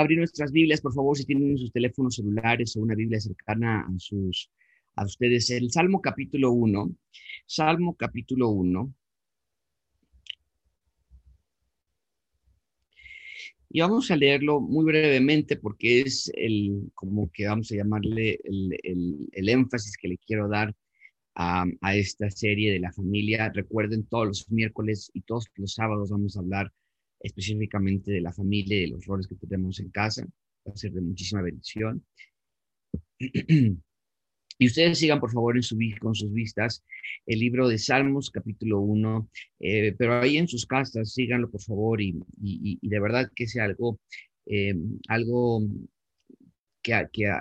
Abrir nuestras Biblias, por favor, si tienen sus teléfonos celulares o una Biblia cercana a sus a ustedes el Salmo capítulo 1. Salmo capítulo 1. Y vamos a leerlo muy brevemente porque es el, como que vamos a llamarle el, énfasis que le quiero dar a, a, esta serie de la familia. Recuerden, todos los miércoles y todos los sábados vamos a hablar específicamente de la familia y de los roles que tenemos en casa. Va a ser de muchísima bendición. Y ustedes sigan, por favor, en su, con sus vistas el libro de Salmos, capítulo 1, eh, pero ahí en sus casas, síganlo, por favor, y, de verdad que sea algo, eh, algo que, que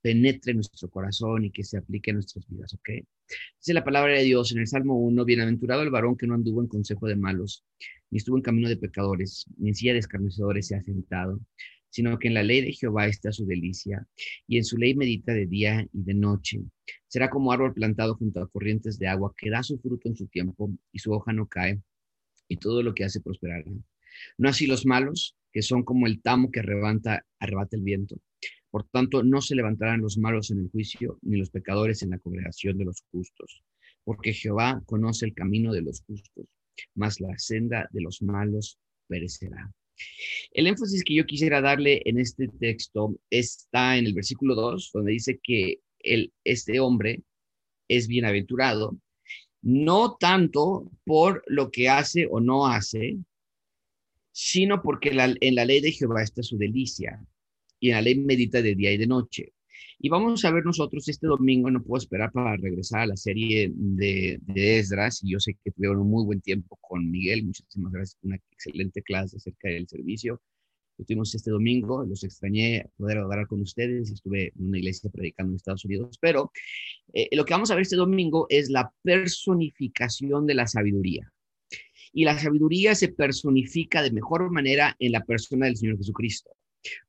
penetre nuestro corazón y que se aplique a nuestras vidas, ¿ok? Dice la palabra de Dios en el Salmo 1, bienaventurado el varón que no anduvo en consejo de malos, ni estuvo en camino de pecadores, ni en silla de escarnecedores se ha sentado, sino que en la ley de Jehová está su delicia, y en su ley medita de día y de noche. Será como árbol plantado junto a corrientes de agua, que da su fruto en su tiempo, y su hoja no cae, y todo lo que hace prosperará. No así los malos, que son como el tamo que arrebata, arrebata el viento. Por tanto, no se levantarán los malos en el juicio, ni los pecadores en la congregación de los justos, porque Jehová conoce el camino de los justos, mas la senda de los malos perecerá. El énfasis que yo quisiera darle en este texto está en el versículo 2, donde dice que este hombre es bienaventurado, no tanto por lo que hace o no hace, sino porque en la ley de Jehová está su delicia y en la ley medita de día y de noche. Y vamos a ver nosotros este domingo, no puedo esperar para regresar a la serie de, de Esdras, y yo sé que tuvieron un muy buen tiempo con Miguel, muchísimas gracias, una excelente clase acerca del servicio que tuvimos este domingo, los extrañé poder hablar con ustedes, estuve en una iglesia predicando en Estados Unidos, pero eh, lo que vamos a ver este domingo es la personificación de la sabiduría. Y la sabiduría se personifica de mejor manera en la persona del Señor Jesucristo.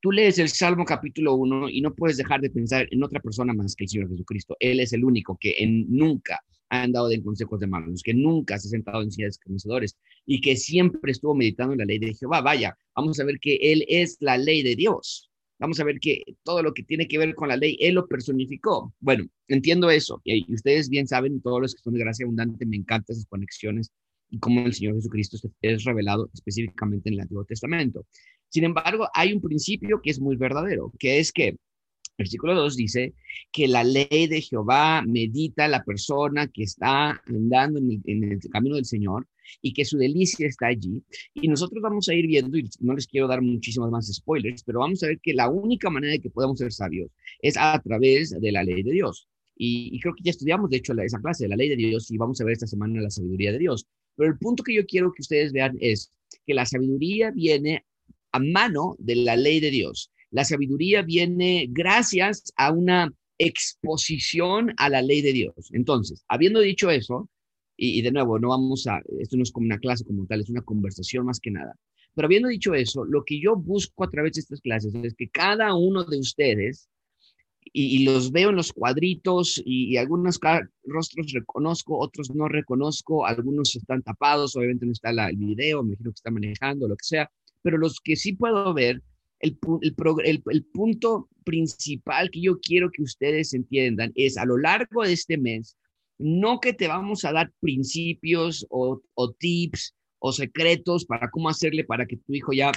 Tú lees el Salmo capítulo 1 y no puedes dejar de pensar en otra persona más que el Señor Jesucristo. Él es el único que en, nunca ha andado en consejos de malos, que nunca se ha sentado en sillas de y que siempre estuvo meditando en la ley de Jehová. Vaya, vamos a ver que Él es la ley de Dios. Vamos a ver que todo lo que tiene que ver con la ley, Él lo personificó. Bueno, entiendo eso. Y ustedes bien saben, todos los que son de gracia abundante, me encantan esas conexiones y cómo el Señor Jesucristo es revelado específicamente en el Antiguo Testamento. Sin embargo, hay un principio que es muy verdadero, que es que Versículo 2 dice que la ley de Jehová medita la persona que está andando en el, camino del Señor y que su delicia está allí. Y nosotros vamos a ir viendo, y no les quiero dar muchísimos más spoilers, pero vamos a ver que la única manera de que podamos ser sabios es a través de la ley de Dios. Y, creo que ya estudiamos, de hecho, esa clase de la ley de Dios y vamos a ver esta semana la sabiduría de Dios. Pero el punto que yo quiero que ustedes vean es que la sabiduría viene a mano de la ley de Dios. La sabiduría viene gracias a una exposición a la ley de Dios. Entonces, habiendo dicho eso, y, de nuevo, no vamos a, esto no es como una clase como tal, es una conversación más que nada. Pero habiendo dicho eso, lo que yo busco a través de estas clases es que cada uno de ustedes, y, los veo en los cuadritos, y, algunos rostros reconozco, otros no reconozco, algunos están tapados, obviamente no está el video, me imagino que está manejando, lo que sea, pero los que sí puedo ver, el, el, punto principal que yo quiero que ustedes entiendan es a lo largo de este mes, no que te vamos a dar principios o, tips o secretos para cómo hacerle para que tu hijo ya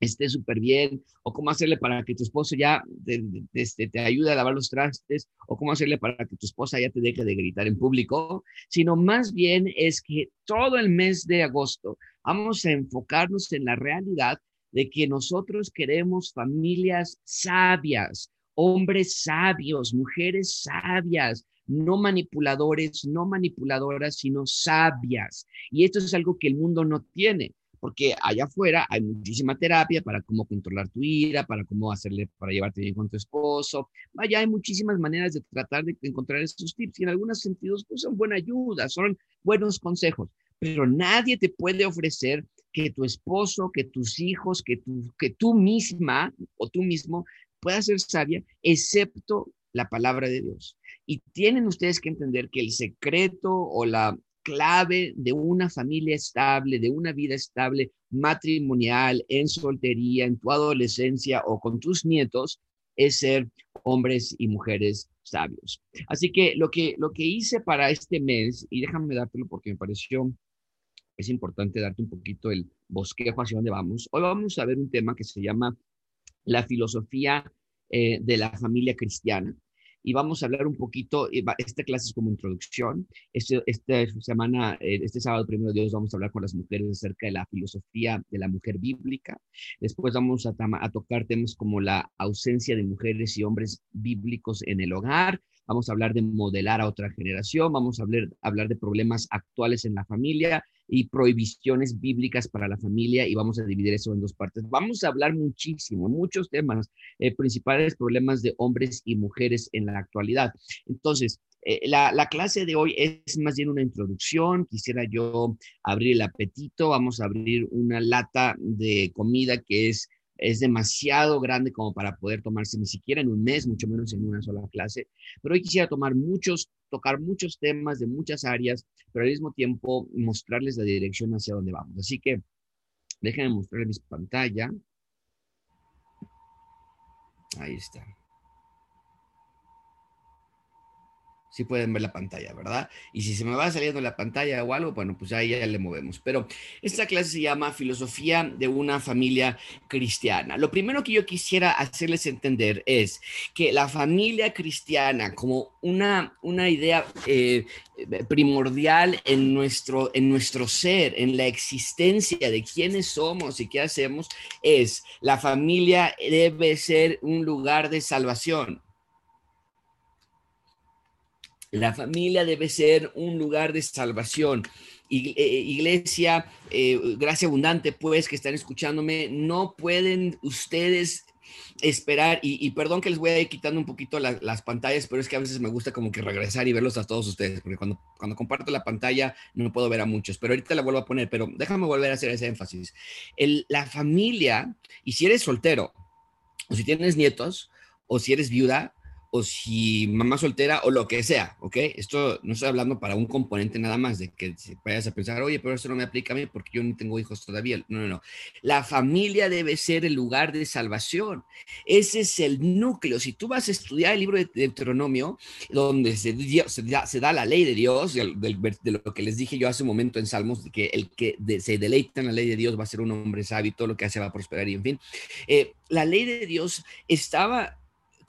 esté súper bien, o cómo hacerle para que tu esposo ya te, este, te, ayude a lavar los trastes, o cómo hacerle para que tu esposa ya te deje de gritar en público, sino más bien es que todo el mes de agosto vamos a enfocarnos en la realidad de que nosotros queremos familias sabias, hombres sabios, mujeres sabias, no manipuladores, no manipuladoras, sino sabias. Y esto es algo que el mundo no tiene, porque allá afuera hay muchísima terapia para cómo controlar tu ira, para cómo hacerle, para llevarte bien con tu esposo. Vaya, hay muchísimas maneras de tratar de encontrar esos tips y en algunos sentidos pues, son buena ayuda, son buenos consejos pero nadie te puede ofrecer que tu esposo, que tus hijos, que, tu, que tú misma o tú mismo puedas ser sabia, excepto la palabra de Dios. Y tienen ustedes que entender que el secreto o la, clave de una familia estable, de una vida estable matrimonial, en soltería, en tu adolescencia o con tus nietos, es ser hombres y mujeres sabios. Así que lo que, lo que hice para este mes, y déjame dártelo porque me pareció, es importante darte un poquito el bosquejo hacia dónde vamos. Hoy vamos a ver un tema que se llama la filosofía eh, de la familia cristiana y vamos a hablar un poquito, esta clase es como introducción, este, esta semana, eh, este sábado primero Dios vamos a hablar con las mujeres acerca de la filosofía de la mujer bíblica, después vamos a, a tocar temas como la ausencia de mujeres y hombres bíblicos en el hogar, vamos a hablar de modelar a otra generación, vamos a hablar, hablar de problemas actuales en la familia y prohibiciones bíblicas para la familia y vamos a dividir eso en dos partes. Vamos a hablar muchísimo, muchos temas, eh, principales problemas de hombres y mujeres en la actualidad. Entonces, eh, la, la, clase de hoy es más bien una introducción. Quisiera yo abrir el apetito. Vamos a abrir una lata de comida que es es demasiado grande como para poder tomarse ni siquiera en un mes, mucho menos en una sola clase. Pero hoy quisiera tomar muchos, tocar muchos temas de muchas áreas, pero al mismo tiempo mostrarles la dirección hacia dónde vamos. Así que déjenme mostrarles mi pantalla. Ahí está. Si pueden ver la pantalla, ¿verdad? Y si se me va saliendo la pantalla o algo, bueno, pues ahí ya le movemos. Pero esta clase se llama Filosofía de una familia cristiana. Lo primero que yo quisiera hacerles entender es que la familia cristiana como una, una idea eh, primordial en nuestro, en nuestro ser, en la existencia de quiénes somos y qué hacemos, es la familia debe ser un lugar de salvación. La familia debe ser un lugar de salvación. Eh, iglesia, eh, gracia abundante, pues, que están escuchándome, no pueden ustedes esperar, y, perdón que les voy a ir quitando un poquito las pantallas, pero es que a veces me gusta como que regresar y verlos a todos ustedes, porque cuando, cuando comparto la pantalla no puedo ver a muchos, pero ahorita la vuelvo a poner, pero déjame volver a hacer ese énfasis. El, la familia, y si eres soltero, o si tienes nietos, o si eres viuda, o si mamá soltera o lo que sea, ¿ok? Esto no estoy hablando para un componente nada más de que vayas a pensar, oye, pero eso no me aplica a mí porque yo no tengo hijos todavía. No, no, no. La familia debe ser el lugar de salvación. Ese es el núcleo. Si tú vas a estudiar el libro de Deuteronomio, donde se, se, da, la ley de Dios, de, lo que les dije yo hace un momento en Salmos, que el que se deleita en la ley de Dios va a ser un hombre sabio, todo lo que hace va a prosperar y en fin. Eh, la ley de Dios estaba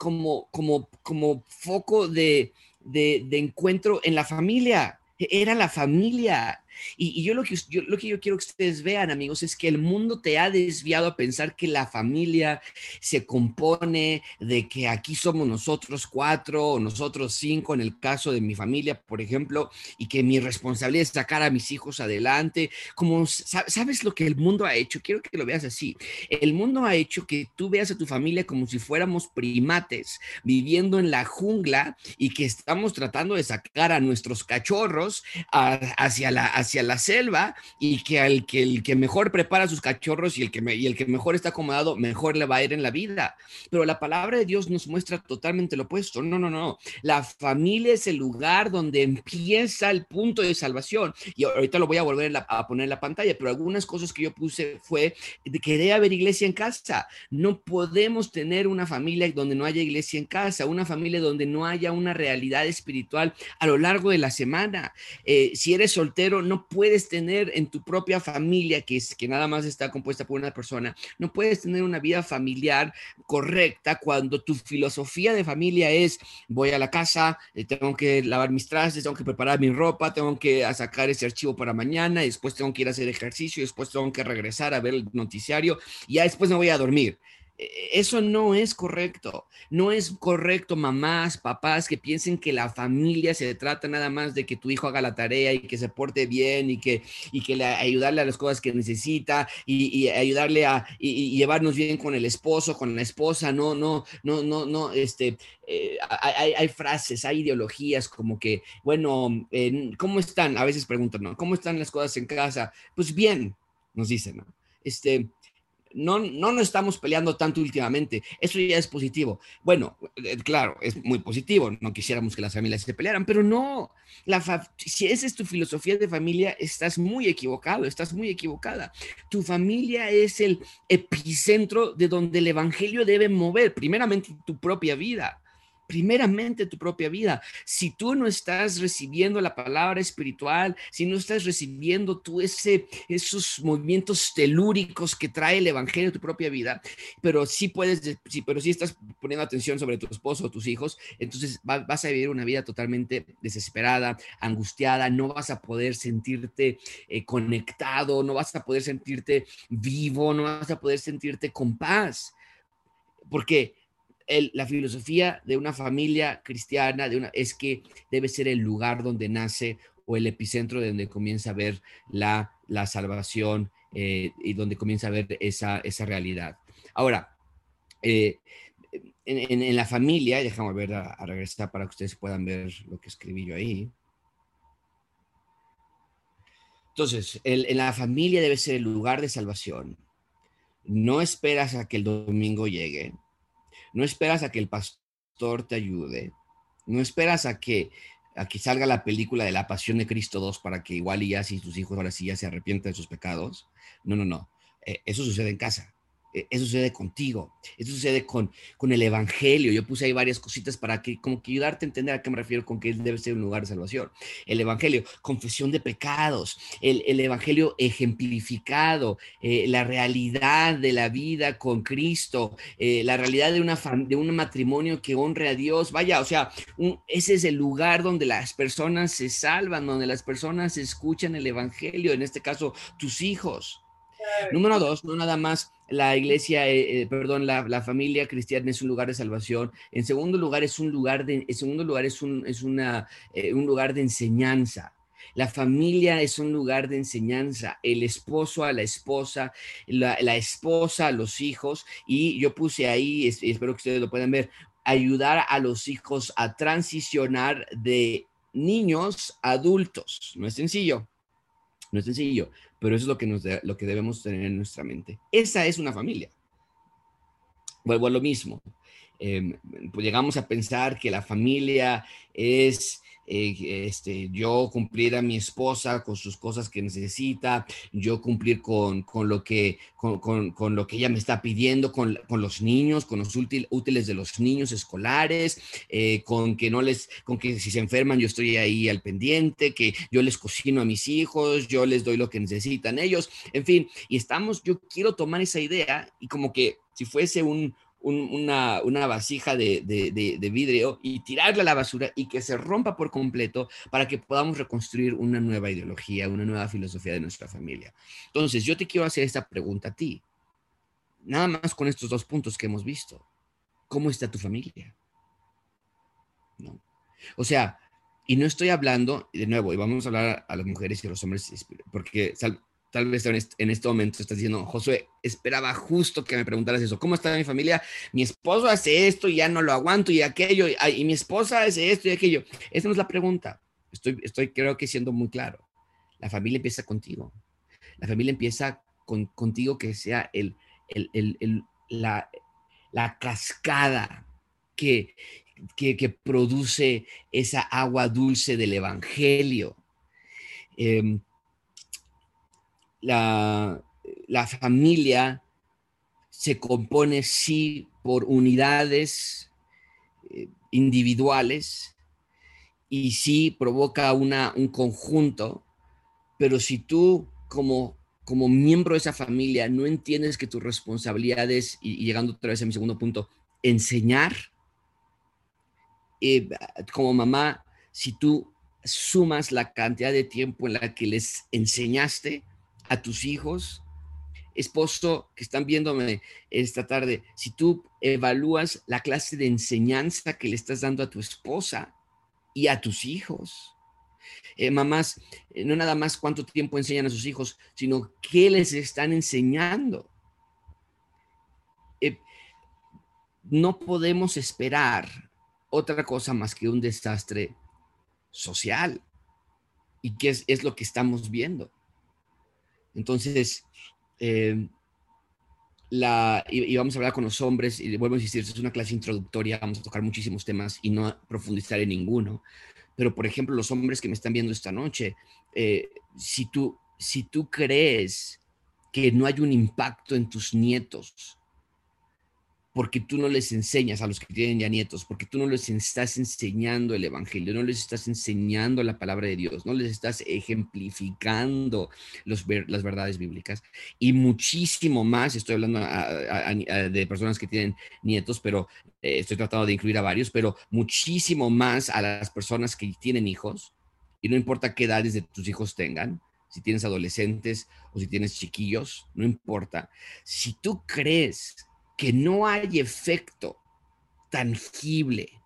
como, como, como foco de, de, de encuentro en la familia. Era la familia, y, yo, lo que, yo lo que yo quiero que ustedes vean, amigos, es que el mundo te ha desviado a pensar que la familia se compone de que aquí somos nosotros cuatro o nosotros cinco, en el caso de mi familia, por ejemplo, y que mi responsabilidad es sacar a mis hijos adelante. Como sabes lo que el mundo ha hecho, quiero que lo veas así. El mundo ha hecho que tú veas a tu familia como si fuéramos primates viviendo en la jungla y que estamos tratando de sacar a nuestros cachorros hacia la hacia la selva y que al que el que mejor prepara sus cachorros y el que y el que mejor está acomodado, mejor le va a ir en la vida. Pero la palabra de Dios nos muestra totalmente lo opuesto. No, no, no. La familia es el lugar donde empieza el punto de salvación. Y ahorita lo voy a volver a poner en la pantalla, pero algunas cosas que yo puse fue de que debe haber iglesia en casa. No podemos tener una familia donde no haya iglesia en casa, una familia donde no haya una realidad espiritual a lo largo de la semana. Eh, si eres soltero, no puedes tener en tu propia familia, que, es, que nada más está compuesta por una persona, no puedes tener una vida familiar correcta cuando tu filosofía de familia es voy a la casa, eh, tengo que lavar mis trastes, tengo que preparar mi ropa, tengo que sacar ese archivo para mañana, después tengo que ir a hacer ejercicio, después tengo que regresar a ver el noticiario y ya después me voy a dormir. E-, eso no es correcto. No es correcto, mamás, papás, que piensen que la familia se trata nada más de que tu hijo haga la tarea y que se porte bien y que, y que le, ayudarle a las cosas que necesita y, ayudarle a llevarnos bien con el esposo, con la esposa. No, no, no, no, no. Este, eh, hay, frases, hay ideologías como que, bueno, ¿cómo están? A veces preguntan, ¿no? ¿Cómo están las cosas en casa? Pues bien, nos dicen, ¿no? Este, no, no nos estamos peleando tanto últimamente. Eso ya es positivo. Bueno, eh, claro, es muy positivo. No quisiéramos que las familias se pelearan, pero no. La si esa es tu filosofía de familia, estás muy equivocado, estás muy equivocada. Tu familia es el epicentro de donde el evangelio debe mover, primeramente tu propia vida primeramente tu propia vida. Si tú no estás recibiendo la palabra espiritual, si no estás recibiendo tú ese, esos movimientos telúricos que trae el evangelio a tu propia vida, pero sí puedes, sí, pero sí estás poniendo atención sobre tu esposo o tus hijos, entonces vas a vivir una vida totalmente desesperada, angustiada, no vas a poder sentirte eh, conectado, no vas a poder sentirte vivo, no vas a poder sentirte con paz. Porque la filosofía de una familia cristiana de una, es que debe ser el lugar donde nace o el epicentro de donde comienza a ver la, la salvación eh, y donde comienza a ver esa, esa realidad. Ahora, eh, en, la familia, déjame ver a, regresar para que ustedes puedan ver lo que escribí yo ahí. Entonces, en la familia debe ser el lugar de salvación. No esperas a que el domingo llegue. No esperas a que el pastor te ayude. No esperas a que, a que salga la película de la Pasión de Cristo 2 para que igual y ya si tus hijos ahora sí ya se arrepientan de sus pecados. No, no, no. Eh, eso sucede en casa. E, eso sucede contigo, eso sucede con, con el Evangelio. Yo puse ahí varias cositas para que, como que ayudarte a entender a qué me refiero con que debe ser un lugar de salvación. El Evangelio, confesión de pecados, el, el Evangelio ejemplificado, eh, la realidad de la vida con Cristo, eh, la realidad de, una de un matrimonio que honre a Dios. Vaya, o sea, ese es el lugar donde las personas se salvan, donde las personas escuchan el Evangelio, en este caso, tus hijos. Número dos, no nada más la iglesia, eh, eh, perdón, la, familia cristiana es un lugar de salvación. En segundo lugar, es un lugar de, en segundo lugar, es un, es una, eh, un lugar de enseñanza. La familia es un lugar de enseñanza, el esposo a la esposa, la, esposa a los hijos, y yo puse ahí, espero que ustedes lo puedan ver, ayudar a los hijos a transicionar de niños a adultos. No es sencillo, no es sencillo, pero eso es lo que, nos lo que debemos tener en nuestra mente. Esa es una familia. Vuelvo a lo mismo. Em, pues llegamos a pensar que la familia es eh, este, yo cumplir a mi esposa con sus cosas que necesita, yo cumplir con, con lo, que, con, con, lo que ella me está pidiendo, con, los niños, con los útiles de los niños escolares, eh, con que no les, con que si se enferman yo estoy ahí al pendiente, que yo les cocino a mis hijos, yo les doy lo que necesitan ellos, en fin, y estamos, yo quiero tomar esa idea y como que si fuese un, una, una, vasija de, de, vidrio y tirarla a la basura y que se rompa por completo para que podamos reconstruir una nueva ideología, una nueva filosofía de nuestra familia. Entonces, yo te quiero hacer esta pregunta a ti. Nada más con estos dos puntos que hemos visto. ¿Cómo está tu familia? ¿No? O sea, y no estoy hablando, de nuevo, y vamos a hablar a las mujeres y a los hombres, porque tal vez en este momento estás diciendo, Josué, esperaba justo que me preguntaras eso. ¿Cómo está mi familia? Mi esposo hace esto y ya no lo aguanto y aquello, y, mi esposa hace esto y aquello. Esa no es la pregunta. Estoy, estoy creo que siendo muy claro. La familia empieza contigo. La familia empieza con, contigo que sea el, el, la, la, cascada que, que, que, produce esa agua dulce del Evangelio. Eh, la, familia se compone sí por unidades eh, individuales y sí provoca una, un conjunto, pero si tú como, como miembro de esa familia no entiendes que tu responsabilidad es, y, llegando otra vez a mi segundo punto, enseñar, eh, como mamá, si tú sumas la cantidad de tiempo en la que les enseñaste, a tus hijos, esposo que están viéndome esta tarde, si tú evalúas la clase de enseñanza que le estás dando a tu esposa y a tus hijos, eh, mamás, eh, no nada más cuánto tiempo enseñan a sus hijos, sino qué les están enseñando. Eh, no podemos esperar otra cosa más que un desastre social. ¿Y qué es, es lo que estamos viendo? Entonces, eh, la, y, vamos a hablar con los hombres, y vuelvo a insistir, es una clase introductoria, vamos a tocar muchísimos temas y no profundizar en ninguno. Pero, por ejemplo, los hombres que me están viendo esta noche, eh, si, tú, si tú crees que no hay un impacto en tus nietos, porque tú no les enseñas a los que tienen ya nietos, porque tú no les estás enseñando el Evangelio, no les estás enseñando la palabra de Dios, no les estás ejemplificando las verdades bíblicas. Y muchísimo más, estoy hablando de personas que tienen nietos, pero eh, estoy tratando de incluir a varios, pero muchísimo más a las personas que tienen hijos, y no importa qué edades de tus hijos tengan, si tienes adolescentes o si tienes chiquillos, no importa. Si tú crees que no hay efecto tangible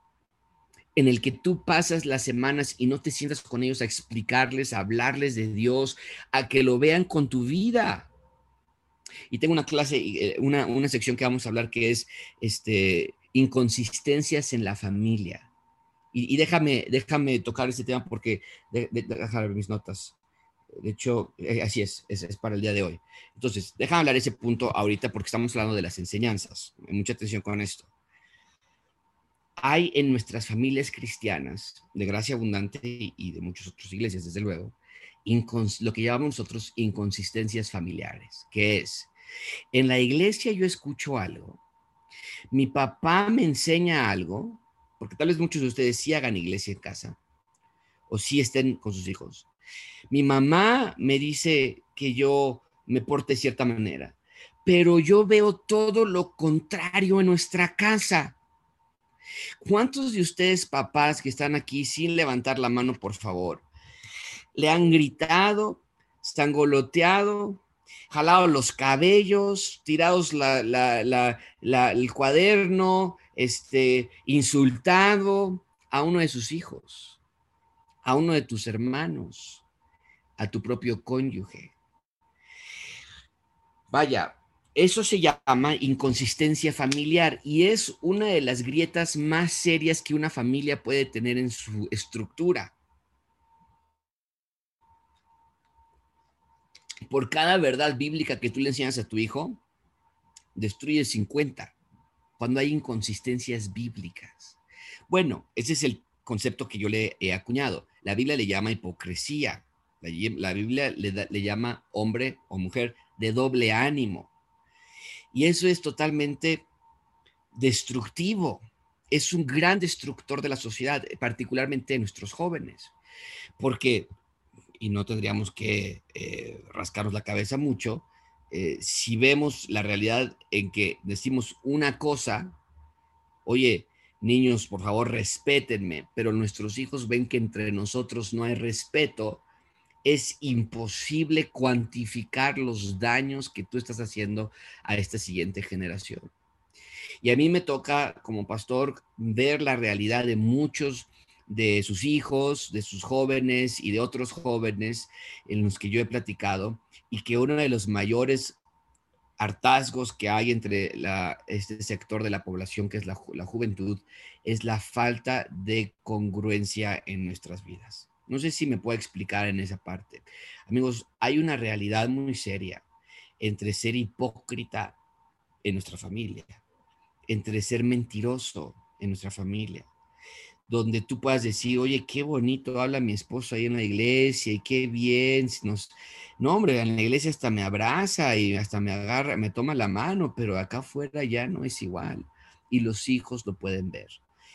en el que tú pasas las semanas y no te sientas con ellos a explicarles, a hablarles de Dios, a que lo vean con tu vida. Y tengo una clase, eh, una, una sección que vamos a hablar que es este, inconsistencias en la familia. Y, déjame, déjame tocar este tema porque, déjame ver mis notas. De hecho, eh, así es, es, para el día de hoy. Entonces, déjame hablar ese punto ahorita porque estamos hablando de las enseñanzas. Mucha atención con esto. Hay en nuestras familias cristianas, de gracia abundante y de muchas otras iglesias, desde luego, lo que llamamos nosotros inconsistencias familiares, que es, en la iglesia yo escucho algo, mi papá me enseña algo, porque tal vez muchos de ustedes sí hagan iglesia en casa, o sí estén con sus hijos, mi mamá me dice que yo me porte de cierta manera, pero yo veo todo lo contrario en nuestra casa. ¿Cuántos de ustedes, papás que están aquí sin levantar la mano, por favor, le han gritado, están goloteado, jalado los cabellos, tirados el cuaderno, este, insultado a uno de sus hijos? A uno de tus hermanos, a tu propio cónyuge. Vaya, eso se llama inconsistencia familiar y es una de las grietas más serias que una familia puede tener en su estructura. Por cada verdad bíblica que tú le enseñas a tu hijo, destruye 50 cuando hay inconsistencias bíblicas. Bueno, ese es el concepto que yo le he acuñado. La Biblia le llama hipocresía. La, Biblia le, llama hombre o mujer de doble ánimo. Y eso es totalmente destructivo. Es un gran destructor de la sociedad, particularmente de nuestros jóvenes. Porque, y no tendríamos que eh, rascarnos la cabeza mucho, eh, si vemos la realidad en que decimos una cosa, oye, niños, por favor, respétenme, pero nuestros hijos ven que entre nosotros no hay respeto, es imposible cuantificar los daños que tú estás haciendo a esta siguiente generación. Y a mí me toca, como pastor, ver la realidad de muchos de sus hijos, de sus jóvenes y de otros jóvenes en los que yo he platicado, y que uno de los mayores hartazgos que hay entre este sector de la población, que es la, la juventud, es la falta de congruencia en nuestras vidas. No sé si me puedo explicar en esa parte. Amigos, hay una realidad muy seria entre ser hipócrita en nuestra familia, entre ser mentiroso en nuestra familia, donde tú puedas decir, oye, qué bonito habla mi esposo ahí en la iglesia y qué bien. Nos... No, hombre, en la iglesia hasta me abraza y hasta me agarra, me toma la mano, pero acá afuera ya no es igual. Y los hijos lo pueden ver.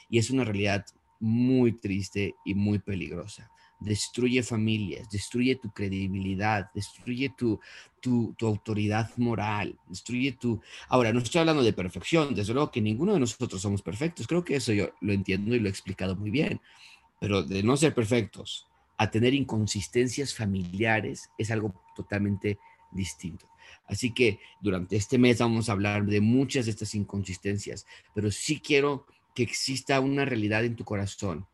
Y es una realidad muy triste y muy peligrosa destruye familias, destruye tu credibilidad, destruye tu, tu, autoridad moral, destruye tu... Ahora, no estoy hablando de perfección, desde luego que ninguno de nosotros somos perfectos, creo que eso yo lo entiendo y lo he explicado muy bien, pero de no ser perfectos a tener inconsistencias familiares es algo totalmente distinto. Así que durante este mes vamos a hablar de muchas de estas inconsistencias, pero sí quiero que exista una realidad en tu corazón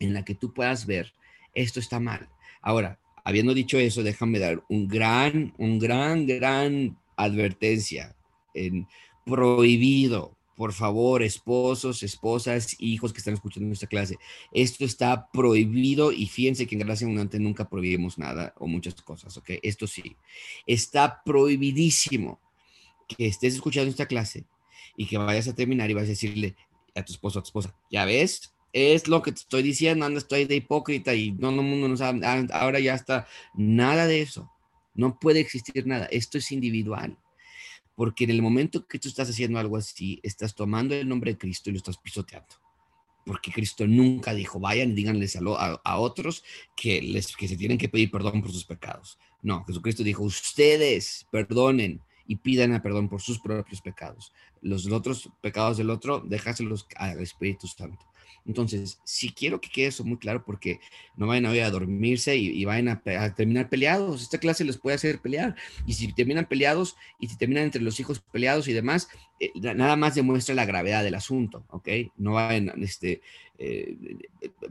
en la que tú puedas ver esto está mal. Ahora, habiendo dicho eso, déjame dar un gran, un gran, gran advertencia en prohibido. Por favor, esposos, esposas, hijos que están escuchando nuestra clase, esto está prohibido y fíjense que en Gracia Abundante nunca prohibimos nada o muchas cosas, ¿ok? Esto sí, está prohibidísimo que estés escuchando esta clase y que vayas a terminar y vas a decirle a tu esposo, a tu esposa, ya ves, es lo que te estoy diciendo, ando estoy de hipócrita y no, no, mundo no sabe, ah, ahora ya está, nada de eso, no puede existir nada, esto es individual, porque en el momento que tú estás haciendo algo así, estás tomando el nombre de Cristo y lo estás pisoteando, porque Cristo nunca dijo, vayan y díganles a, a, otros que, les, que se tienen que pedir perdón por sus pecados, no, Jesucristo dijo, ustedes perdonen y pidan a perdón por sus propios pecados. Los otros pecados del otro, déjaselos al Espíritu Santo. Entonces, si quiero que quede eso muy claro, porque no vayan a, a dormirse y, vayan a, terminar peleados. Esta clase les puede hacer pelear. Y si terminan peleados y si terminan entre los hijos peleados y demás, eh, nada más demuestra la gravedad del asunto, ¿ok? No vayan, este, eh,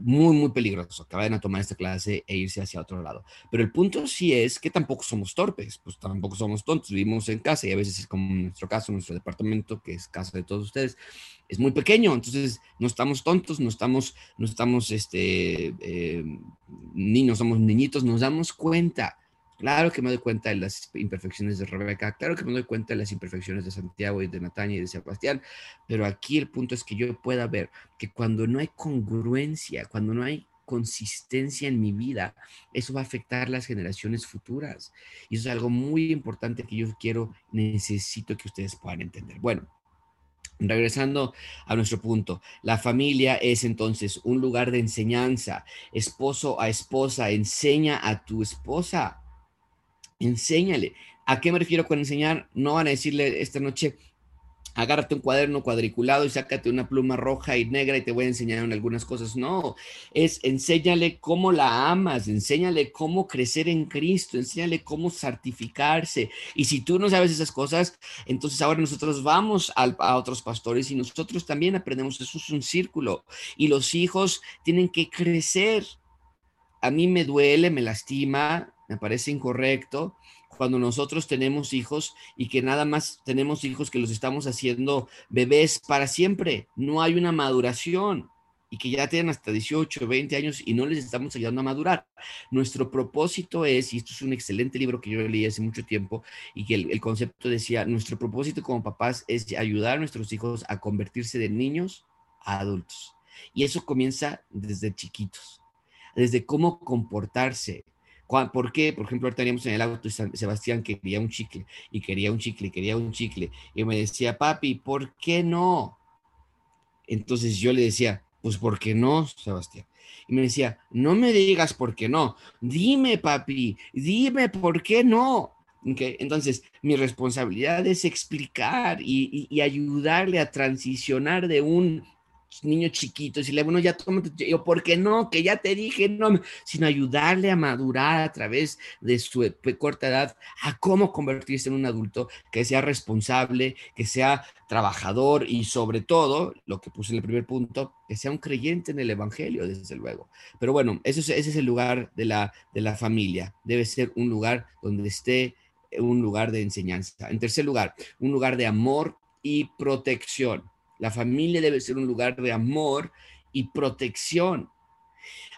muy, muy peligroso que vayan a tomar esta clase e irse hacia otro lado. Pero el punto sí es que tampoco somos torpes, pues tampoco somos tontos, vivimos en casa y a veces es como nuestro caso, nuestro departamento, que es casa de todos ustedes, es muy pequeño, entonces no estamos tontos, no estamos, no estamos, este, eh, niños, somos niñitos, nos damos cuenta Claro que me doy cuenta de las imperfecciones de Rebeca, claro que me doy cuenta de las imperfecciones de Santiago y de Natalia y de Sebastián, pero aquí el punto es que yo pueda ver que cuando no hay congruencia, cuando no hay consistencia en mi vida, eso va a afectar las generaciones futuras. Y eso es algo muy importante que yo quiero, necesito que ustedes puedan entender. Bueno, Regresando a nuestro punto, la familia es entonces un lugar de enseñanza. Esposo a esposa, enseña a tu esposa enséñale. ¿A qué me refiero con enseñar? No van a decirle esta noche, agárrate un cuaderno cuadriculado y sácate una pluma roja y negra y te voy a enseñar en algunas cosas. No, es enséñale cómo la amas, enséñale cómo crecer en Cristo, enséñale cómo certificarse. Y si tú no sabes esas cosas, entonces ahora nosotros vamos a, a otros pastores y nosotros también aprendemos. Eso es un círculo. Y los hijos tienen que crecer. A mí me duele, me lastima, me parece incorrecto cuando nosotros tenemos hijos y que nada más tenemos hijos que los estamos haciendo bebés para siempre. No hay una maduración y que ya tienen hasta 18, 20 años y no les estamos ayudando a madurar. Nuestro propósito es, y esto es un excelente libro que yo leí hace mucho tiempo y que el, el concepto decía, nuestro propósito como papás es ayudar a nuestros hijos a convertirse de niños a adultos. Y eso comienza desde chiquitos, desde cómo comportarse, ¿Por qué? Por ejemplo, ahorita teníamos en el auto Sebastián que quería un chicle y quería un chicle, quería un chicle. Y me decía, papi, ¿por qué no? Entonces yo le decía, pues ¿por qué no, Sebastián? Y me decía, no me digas por qué no, dime, papi, dime por qué no. Entonces, mi responsabilidad es explicar y, y ayudarle a transicionar de un niño chiquito, decirle, bueno, ya tómate, yo, ¿por qué no? Que ya te dije, no, sino ayudarle a madurar a través de su corta edad a cómo convertirse en un adulto que sea responsable, que sea trabajador y sobre todo, lo que puse en el primer punto, que sea un creyente en el Evangelio, desde luego. Pero bueno, ese es, ese es el lugar de la, de la familia. Debe ser un lugar donde esté un lugar de enseñanza. En tercer lugar, un lugar de amor y protección. La familia debe ser un lugar de amor y protección.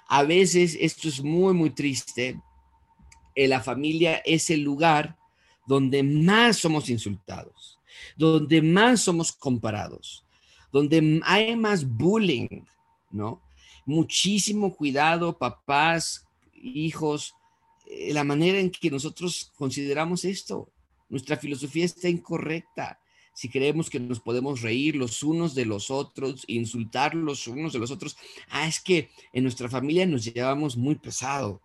A veces esto es muy, muy triste. Eh, la familia es el lugar donde más somos insultados, donde más somos comparados, donde hay más bullying, ¿no? Muchísimo cuidado, papás, hijos, eh, la manera en que nosotros consideramos esto. Nuestra filosofía está incorrecta si creemos que nos podemos reír los unos de los otros, insultar los unos de los otros, ah, es que en nuestra familia nos llevamos muy pesado.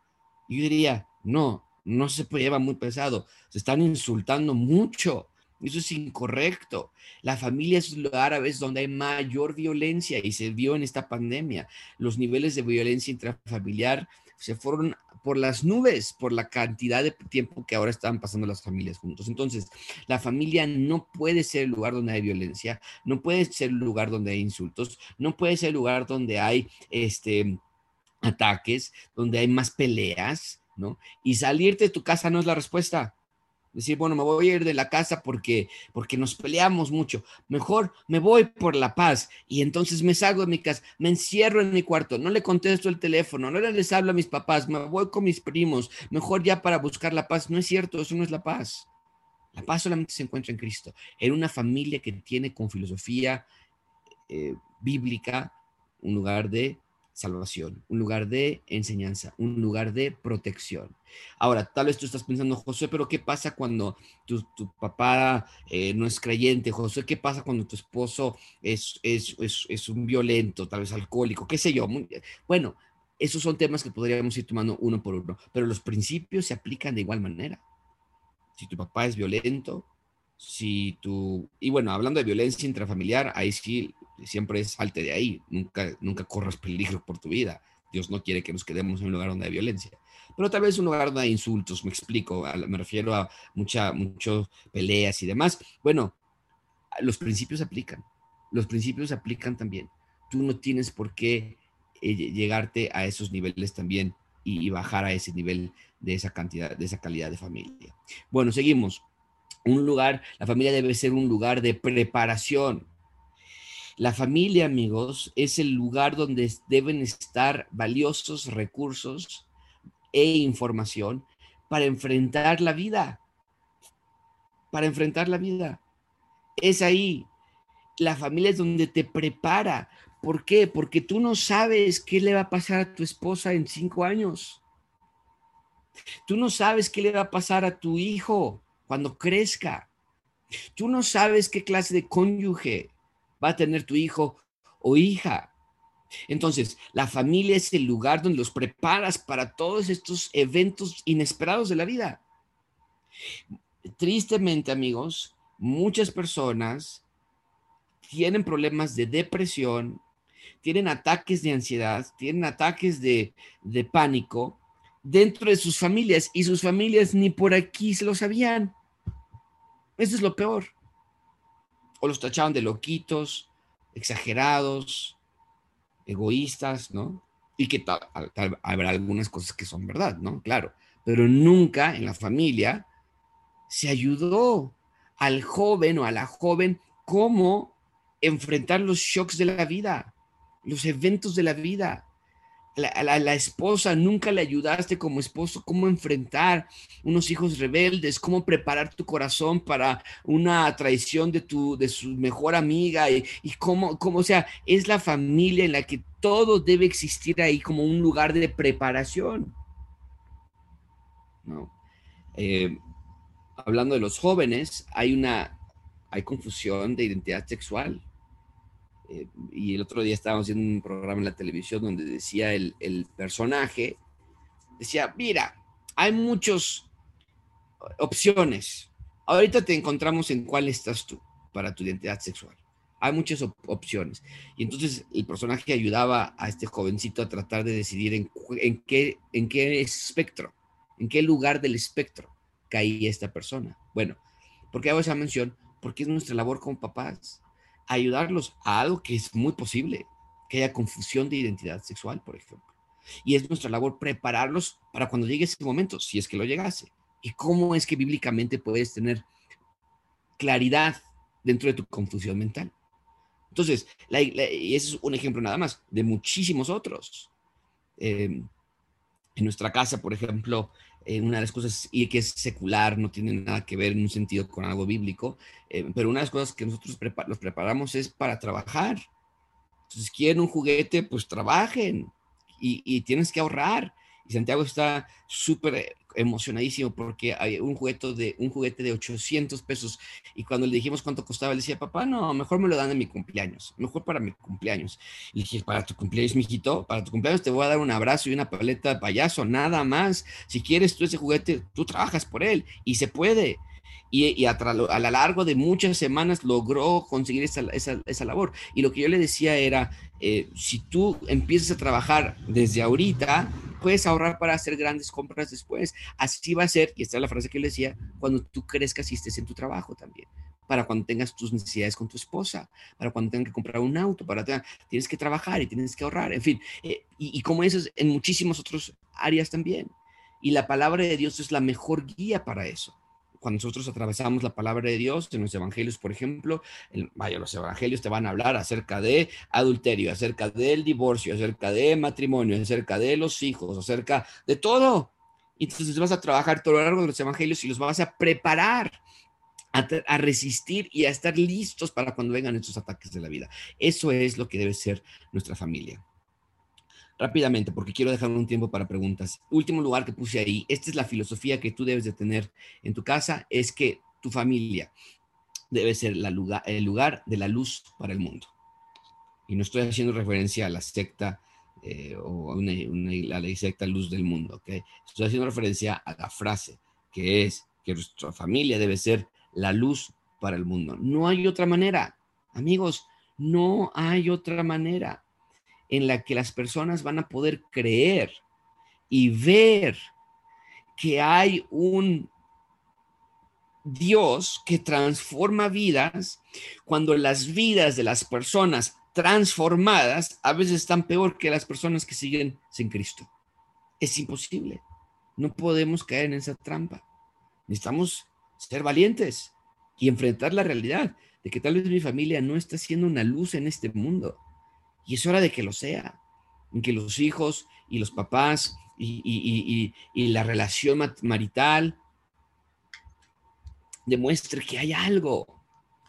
Yo diría, no, no se lleva muy pesado, se están insultando mucho. Eso es incorrecto. La familia es lugar a veces donde hay mayor violencia y se vio en esta pandemia. Los niveles de violencia intrafamiliar se fueron por las nubes, por la cantidad de tiempo que ahora están pasando las familias juntos. Entonces, la familia no puede ser el lugar donde hay violencia, no puede ser el lugar donde hay insultos, no puede ser el lugar donde hay este ataques, donde hay más peleas, ¿no? Y salirte de tu casa no es la respuesta decir, bueno, me voy a ir de la casa porque, porque nos peleamos mucho. Mejor me voy por la paz y entonces me salgo de mi casa, me encierro en mi cuarto, no le contesto el teléfono, no les hablo a mis papás, me voy con mis primos, mejor ya para buscar la paz. No es cierto, eso no es la paz. La paz solamente se encuentra en Cristo, en una familia que tiene con filosofía eh, bíblica un lugar de salvación, un lugar de enseñanza, un lugar de protección. Ahora, tal vez tú estás pensando, José, pero ¿qué pasa cuando tu, papá eh, no es creyente? José, ¿qué pasa cuando tu esposo es, es, es, un violento, tal vez alcohólico, qué sé yo? bueno, esos son temas que podríamos ir tomando uno por uno, pero los principios se aplican de igual manera. Si tu papá es violento, si tú, y bueno, hablando de violencia intrafamiliar, ahí sí siempre es salte de ahí, nunca, nunca corras peligro por tu vida. Dios no quiere que nos quedemos en un lugar donde hay violencia. Pero tal vez un lugar donde hay insultos, me explico, me refiero a mucha, muchas peleas y demás. Bueno, los principios aplican, los principios aplican también. Tú no tienes por qué eh, llegarte a esos niveles también y, y bajar a ese nivel de esa cantidad, de esa calidad de familia. Bueno, seguimos. Un lugar, la familia debe ser un lugar de preparación la familia, amigos, es el lugar donde deben estar valiosos recursos e información para enfrentar la vida. Para enfrentar la vida. Es ahí. La familia es donde te prepara. ¿Por qué? Porque tú no sabes qué le va a pasar a tu esposa en cinco años. Tú no sabes qué le va a pasar a tu hijo cuando crezca. Tú no sabes qué clase de cónyuge va a tener tu hijo o hija. Entonces, la familia es el lugar donde los preparas para todos estos eventos inesperados de la vida. Tristemente, amigos, muchas personas tienen problemas de depresión, tienen ataques de ansiedad, tienen ataques de, de pánico dentro de sus familias y sus familias ni por aquí se lo sabían. Eso es lo peor o los tachaban de loquitos, exagerados, egoístas, ¿no? Y que tal, habrá algunas cosas que son verdad, ¿no? Claro, pero nunca en la familia se ayudó al joven o a la joven cómo enfrentar los shocks de la vida, los eventos de la vida, a la, esposa, nunca le ayudaste como esposo, cómo enfrentar unos hijos rebeldes, cómo preparar tu corazón para una traición de, tu, de su mejor amiga y, cómo, cómo, o sea, es la familia en la que todo debe existir ahí como un lugar de preparación. ¿No? Eh, hablando de los jóvenes, hay una, hay confusión de identidad sexual eh, y el otro día estábamos viendo un programa en la televisión donde decía el, personaje, decía, mira, hay muchas opciones. Ahorita te encontramos en cuál estás tú para tu identidad sexual. Hay muchas opciones. Y entonces el personaje ayudaba a este jovencito a tratar de decidir en, en, qué, en qué espectro, en qué lugar del espectro caía esta persona. Bueno, ¿por qué hago esa mención? Porque es nuestra labor como papás ayudarlos a algo que es muy posible, que haya confusión de identidad sexual, por ejemplo. Y es nuestra labor prepararlos para cuando llegue ese momento, si es que lo llegase. ¿Y cómo es que bíblicamente puedes tener claridad dentro de tu confusión mental? Entonces, y ese es un ejemplo nada más, de muchísimos otros. Em, en nuestra casa, por ejemplo, eh, una de las cosas, y que es secular, no tiene nada que ver en un sentido con algo bíblico, eh, pero una de las cosas que nosotros los preparamos es para trabajar. Entonces, quieren un juguete, pues trabajen y, y tienes que ahorrar. Y Santiago está súper emocionadísimo porque hay un juguete, de, un juguete de 800 pesos. Y cuando le dijimos cuánto costaba, le decía, papá, no, mejor me lo dan en mi cumpleaños, mejor para mi cumpleaños. Y dije, para tu cumpleaños, mijito, para tu cumpleaños te voy a dar un abrazo y una paleta de payaso, nada más. Si quieres tú ese juguete, tú trabajas por él y se puede y, a, lo largo de muchas semanas logró conseguir esa, esa, labor. Y lo que yo le decía era, eh, si tú empiezas a trabajar desde ahorita, puedes ahorrar para hacer grandes compras después. Así va a ser, y esta es la frase que le decía, cuando tú crezcas y estés en tu trabajo también para cuando tengas tus necesidades con tu esposa, para cuando tengas que comprar un auto, para tienes que trabajar y tienes que ahorrar, en fin, eh, y, como eso es en muchísimas otras áreas también. Y la palabra de Dios es la mejor guía para eso cuando nosotros atravesamos la palabra de Dios, en los evangelios, por ejemplo, vaya, los evangelios te van a hablar acerca de adulterio, acerca del divorcio, acerca de matrimonio, acerca de los hijos, acerca de todo. Entonces vas a trabajar todo lo largo de los evangelios y los vas a preparar a, resistir y a estar listos para cuando vengan estos ataques de la vida. Eso es lo que debe ser nuestra familia. Rápidamente, porque quiero dejar un tiempo para preguntas. Último lugar que puse ahí, esta es la filosofía que tú debes de tener en tu casa, es que tu familia debe ser la lugar, el lugar de la luz para el mundo. Y no estoy haciendo referencia a la secta eh, o a, una, la secta luz del mundo, ¿ok? Estoy haciendo referencia a la frase que es que nuestra familia debe ser la luz para el mundo. No hay otra manera, amigos, no hay otra manera en la que las personas van a poder creer y ver que hay un Dios que transforma vidas cuando las vidas de las personas transformadas a veces están peor que las personas que siguen sin Cristo. Es imposible. No podemos caer en esa trampa. Necesitamos ser valientes y enfrentar la realidad de que tal vez mi familia no está siendo una luz en este mundo. Y es hora de que lo sea, en que los hijos y los papás y, la relación marital demuestre que hay algo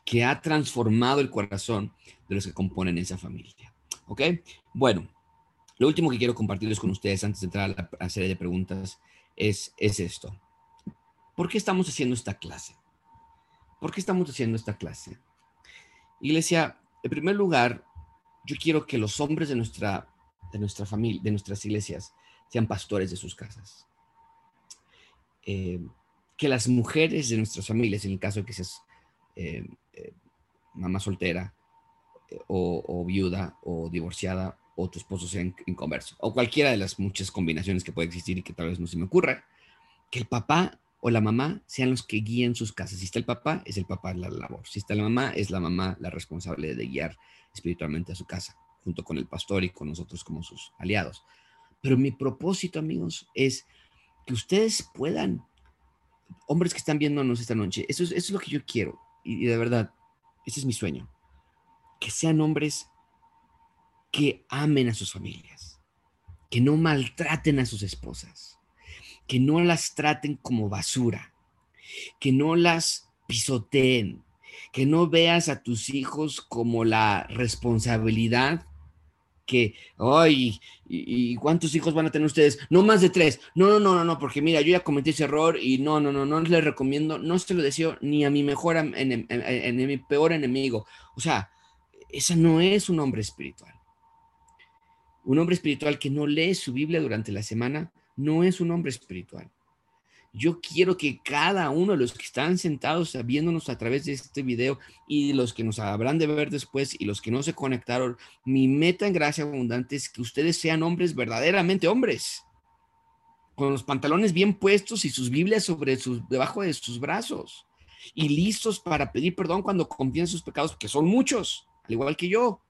que ha transformado el corazón de los que componen esa familia. ¿Ok? Bueno, lo último que quiero compartirles con ustedes antes de entrar a la serie de preguntas es, es esto. ¿Por qué estamos haciendo esta clase? ¿Por qué estamos haciendo esta clase? Iglesia, en primer lugar, yo quiero que los hombres de nuestra, de nuestra familia, de nuestras iglesias, sean pastores de sus casas. Eh, que las mujeres de nuestras familias, en el caso de que seas eh, eh, mamá soltera o, viuda o divorciada o tu esposo sea inconverso o cualquiera de las muchas combinaciones que puede existir y que tal vez no se me ocurra, que el papá o la mamá sean los que guíen sus casas. Si está el papá, es el papá la labor. Si está la mamá, es la mamá la responsable de guiar espiritualmente a su casa, junto con el pastor y con nosotros como sus aliados. Pero mi propósito, amigos, es que ustedes puedan, hombres que están viéndonos esta noche, eso es, eso es lo que yo quiero. Y, y de verdad, ese es mi sueño. Que sean hombres que amen a sus familias, que no maltraten a sus esposas que no las traten como basura, que no las pisoteen, que no veas a tus hijos como la responsabilidad que, ay, y, cuántos hijos van a tener ustedes? No más de tres. No, no, no, no, no, porque mira, yo ya cometí ese error y no, no, no, no les recomiendo, no se lo deseo ni a mi mejor, en, en mi peor enemigo. O sea, esa no es un hombre espiritual. Un hombre espiritual que no lee su Biblia durante la semana no es un hombre espiritual. Yo quiero que cada uno de los que están sentados viéndonos a través de este video y los que nos habrán de ver después y los que no se conectaron, mi meta en gracia abundante es que ustedes sean hombres verdaderamente hombres, con los pantalones bien puestos y sus Biblias sobre sus, debajo de sus brazos y listos para pedir perdón cuando confíen sus pecados, que son muchos, al igual que yo,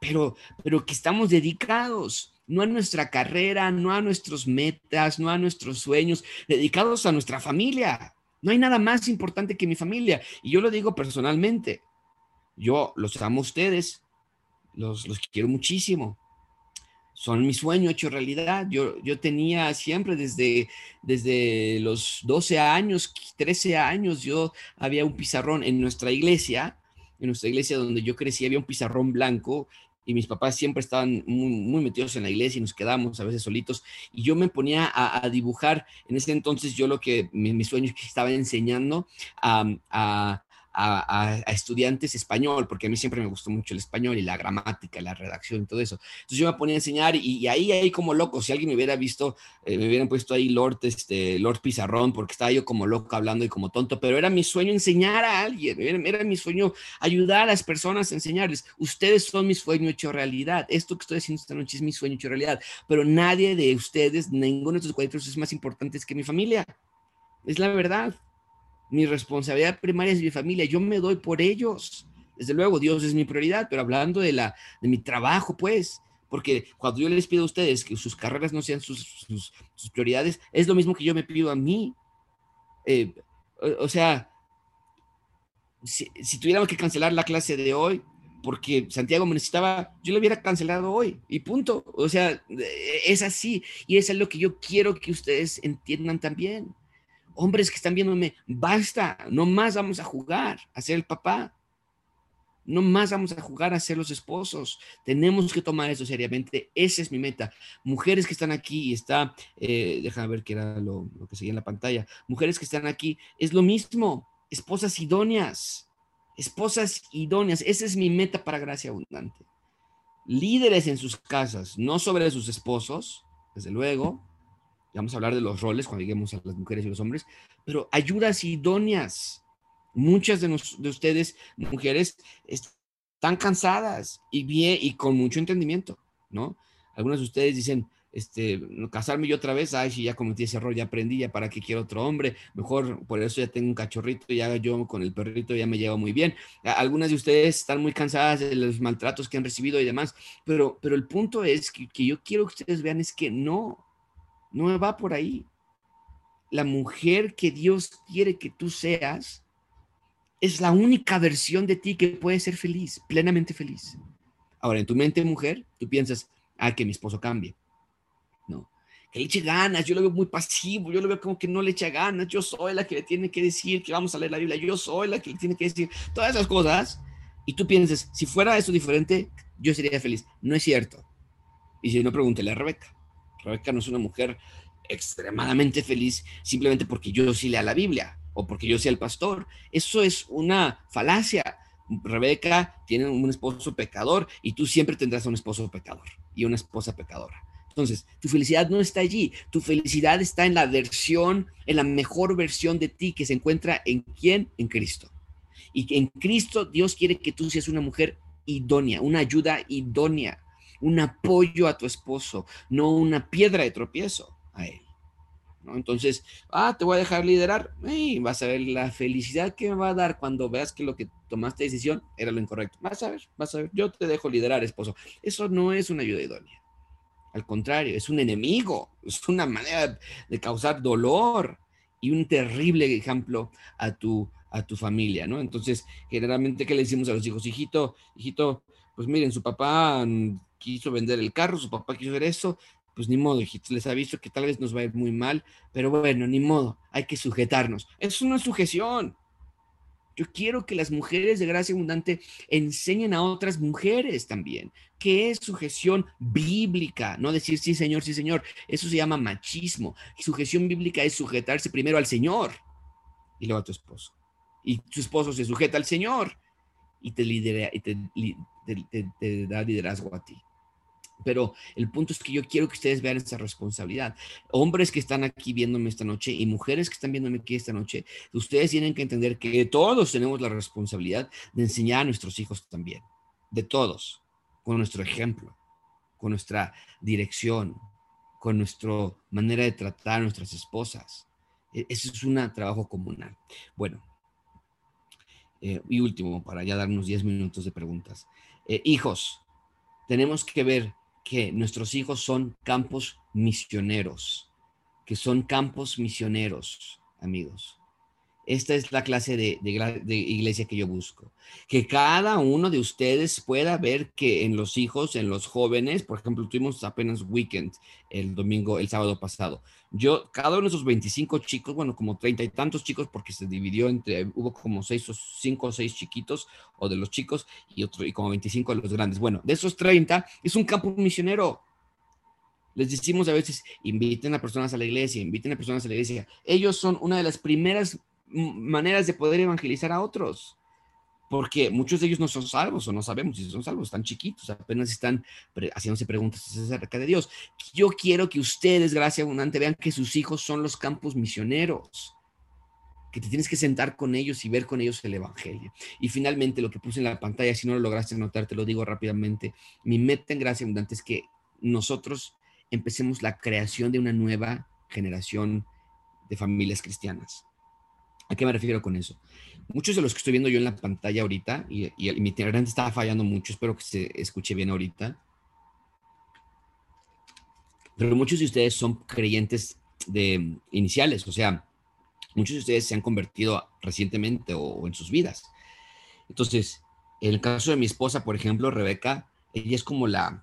pero, pero que estamos dedicados no a nuestra carrera, no a nuestros metas, no a nuestros sueños, dedicados a nuestra familia. No hay nada más importante que mi familia. Y yo lo digo personalmente. Yo los amo a ustedes, los, los quiero muchísimo. Son mi sueño hecho realidad. Yo, yo tenía siempre desde, desde los 12 años, 13 años, yo había un pizarrón en nuestra iglesia, en nuestra iglesia donde yo crecí, había un pizarrón blanco y mis papás siempre estaban muy, metidos en la iglesia y nos quedábamos a veces solitos. Y yo me ponía a, dibujar, en ese entonces yo lo que mis sueños que estaba enseñando a, estudiantes español, porque a mí siempre me gustó mucho el español y la gramática, la redacción y todo eso. Entonces yo me ponía a enseñar y, ahí, ahí como loco, si alguien me hubiera visto, eh, me hubieran puesto ahí Lord, este, Lord Pizarrón, porque estaba yo como loco hablando y como tonto, pero era mi sueño enseñar a alguien, era, mi sueño ayudar a las personas a enseñarles. Ustedes son mi sueño hecho realidad. Esto que estoy haciendo esta noche es mi sueño hecho realidad, pero nadie de ustedes, ninguno de estos cuadritos es más importante que mi familia. Es la verdad. Mi responsabilidad primaria es mi familia. Yo me doy por ellos. Desde luego, Dios es mi prioridad, pero hablando de, la, de mi trabajo, pues, porque cuando yo les pido a ustedes que sus carreras no sean sus, prioridades, es lo mismo que yo me pido a mí. Eh, o, sea, si, si, tuviéramos que cancelar la clase de hoy, porque Santiago me necesitaba, yo lo hubiera cancelado hoy y punto. O sea, es así y eso es lo que yo quiero que ustedes entiendan también. Hombres que están viéndome, basta, no más vamos a jugar a ser el papá. No más vamos a jugar a ser los esposos. Tenemos que tomar eso seriamente. Esa es mi meta. Mujeres que están aquí y está, eh, déjame ver qué era lo, lo que seguía en la pantalla. Mujeres que están aquí, es lo mismo. Esposas idóneas. Esposas idóneas. Esa es mi meta para Gracia Abundante. Líderes en sus casas, no sobre sus esposos, desde luego. Vamos a hablar de los roles cuando lleguemos a las mujeres y los hombres, pero ayudas idóneas Muchas de, de ustedes, mujeres, están cansadas y bien y con mucho entendimiento, ¿no? Algunas de ustedes dicen, este, casarme yo otra vez, ay, si ya cometí ese error, ya aprendí, ya para qué quiero otro hombre, mejor por eso ya tengo un cachorrito, ya yo con el perrito ya me llevo muy bien. Algunas de ustedes están muy cansadas de los maltratos que han recibido y demás, pero, pero el punto es que, que yo quiero que ustedes vean es que no, no va por ahí. La mujer que Dios quiere que tú seas es la única versión de ti que puede ser feliz, plenamente feliz. Ahora, en tu mente, mujer, tú piensas, ah, que mi esposo cambie. No, que le eche ganas, yo lo veo muy pasivo, yo lo veo como que no le echa ganas, yo soy la que le tiene que decir que vamos a leer la Biblia, yo soy la que le tiene que decir todas esas cosas. Y tú piensas, si fuera eso diferente, yo sería feliz. No es cierto. Y si no, pregúntele a Rebeca. Rebeca no es una mujer extremadamente feliz simplemente porque yo sí lea la Biblia o porque yo sea el pastor. Eso es una falacia. Rebeca tiene un esposo pecador y tú siempre tendrás un esposo pecador y una esposa pecadora. Entonces, tu felicidad no está allí. Tu felicidad está en la versión, en la mejor versión de ti que se encuentra en quién? En Cristo. Y que en Cristo Dios quiere que tú seas una mujer idónea, una ayuda idónea, un apoyo a tu esposo, no una piedra de tropiezo a él. Entonces, ah, te voy a dejar liderar, y vas a ver la felicidad que me va a dar cuando veas que lo que tomaste decisión era lo incorrecto. Vas a ver, vas a ver, yo te dejo liderar, esposo. Eso no es una ayuda idónea. Al contrario, es un enemigo, es una manera de causar dolor y un terrible ejemplo a tu, a tu familia, ¿no? Entonces, generalmente, ¿qué le decimos a los hijos? Hijito, hijito, pues miren, su papá quiso vender el carro, su papá quiso hacer eso, pues ni modo, hijitos, les aviso que tal vez nos va a ir muy mal, pero bueno, ni modo, hay que sujetarnos. Es una sujeción. Yo quiero que las mujeres de gracia abundante enseñen a otras mujeres también que es sujeción bíblica, no decir sí, señor, sí, señor. Eso se llama machismo. Sujeción bíblica es sujetarse primero al Señor y luego a tu esposo. Y tu esposo se sujeta al Señor y te da liderazgo a ti. Pero el punto es que yo quiero que ustedes vean esta responsabilidad. Hombres que están aquí viéndome esta noche y mujeres que están viéndome aquí esta noche, ustedes tienen que entender que todos tenemos la responsabilidad de enseñar a nuestros hijos también. De todos. Con nuestro ejemplo, con nuestra dirección, con nuestra manera de tratar a nuestras esposas. E, eso es un trabajo comunal. Bueno, eh, y último, para ya darnos 10 minutos de preguntas. Eh, hijos, tenemos que ver que nuestros hijos son campos misioneros, que son campos misioneros, amigos. Esta es la clase de, iglesia que yo busco. Que cada uno de ustedes pueda ver que en los hijos, en los jóvenes, por ejemplo, tuvimos apenas weekend el domingo, el sábado pasado. Yo, cada uno de esos 25 chicos, bueno, como treinta y tantos chicos, porque se dividió entre, hubo como seis o cinco o seis chiquitos, o de los chicos, y otro, y como 25 de los grandes. Bueno, de esos 30, es un campo misionero. Les decimos a veces, inviten a personas a la iglesia, inviten a personas a la iglesia. Ellos son una de las primeras maneras de poder evangelizar a otros, porque muchos de ellos no son salvos o no sabemos si son salvos, están chiquitos, apenas están haciéndose preguntas acerca de Dios. Yo quiero que ustedes, gracias abundante, vean que sus hijos son los campos misioneros que te tienes que sentar con ellos y ver con ellos el Evangelio. Y finalmente, lo que puse en la pantalla, si no lo lograste notar, te lo digo rápidamente, mi meta en Gracia Abundante es que nosotros empecemos la creación de una nueva generación de familias cristianas. ¿A qué me refiero con eso? Muchos de los que estoy viendo yo en la pantalla ahorita, y, mi internet estaba fallando mucho, espero que se escuche bien ahorita, pero muchos de ustedes son creyentes iniciales, o sea, muchos de ustedes se han convertido recientemente o, en sus vidas. Entonces, en el caso de mi esposa, por ejemplo, Rebeca, ella es como la,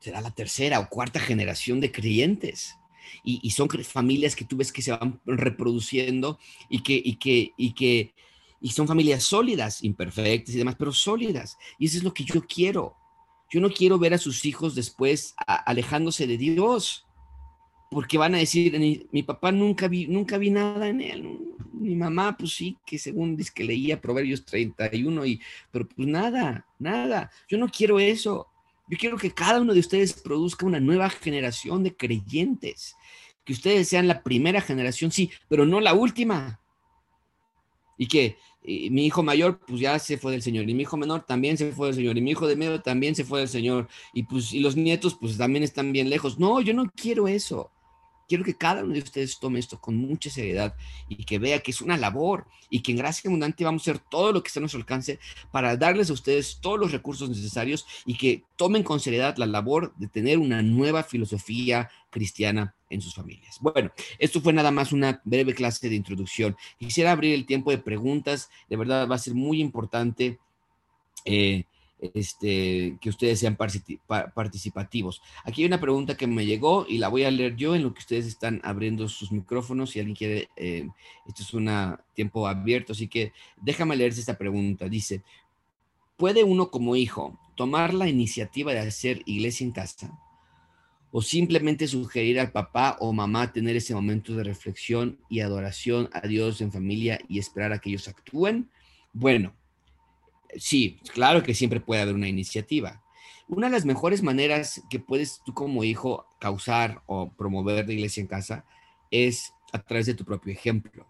será la tercera o cuarta generación de creyentes. Y, son familias que tú ves que se van reproduciendo y que, y que, y que, y son familias sólidas, imperfectas y demás, pero sólidas. Y eso es lo que yo quiero. Yo no quiero ver a sus hijos después alejándose de Dios, porque van a decir, mi, papá nunca vi, nunca vi nada en él. Mi mamá, pues sí, que según dice que leía Proverbios 31, y, pero pues nada, nada. Yo no quiero eso. Yo quiero que cada uno de ustedes produzca una nueva generación de creyentes, que ustedes sean la primera generación, sí, pero no la última. Y que mi hijo mayor, pues ya se fue del Señor, y mi hijo menor también se fue del Señor, y mi hijo de medio también se fue del Señor, y pues y los nietos, pues también están bien lejos. No, yo no quiero eso. Quiero que cada uno de ustedes tome esto con mucha seriedad y que vea que es una labor y que en Gracia Abundante vamos a hacer todo lo que está a nuestro alcance para darles a ustedes todos los recursos necesarios y que tomen con seriedad la labor de tener una nueva filosofía cristiana en sus familias. Bueno, esto fue nada más una breve clase de introducción. Quisiera abrir el tiempo de preguntas. De verdad va a ser muy importante. Eh, este, que ustedes sean participativos. Aquí hay una pregunta que me llegó y la voy a leer yo en lo que ustedes están abriendo sus micrófonos. Si alguien quiere, eh, esto es un tiempo abierto, así que déjame leerse esta pregunta. Dice, ¿puede uno como hijo tomar la iniciativa de hacer iglesia en casa? ¿O simplemente sugerir al papá o mamá tener ese momento de reflexión y adoración a Dios en familia y esperar a que ellos actúen? Bueno, sí, claro que siempre puede haber una iniciativa. Una de las mejores maneras que puedes tú como hijo causar o promover la iglesia en casa es a través de tu propio ejemplo.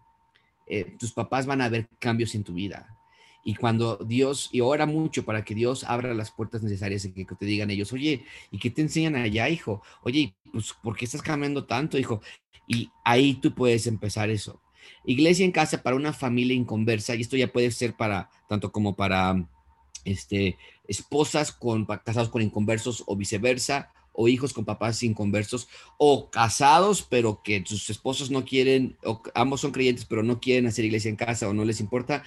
Eh, tus papás van a ver cambios en tu vida. Y cuando Dios, y ora mucho para que Dios abra las puertas necesarias y que, te digan ellos, oye, ¿y qué te enseñan allá, hijo? Oye, pues, ¿por qué estás cambiando tanto, hijo? Y ahí tú puedes empezar eso. Iglesia en casa para una familia inconversa, y esto ya puede ser para, tanto como para este, esposas con, casados con inconversos o viceversa, o hijos con papás inconversos, o casados, pero que sus esposos no quieren, o ambos son creyentes, pero no quieren hacer iglesia en casa o no les importa.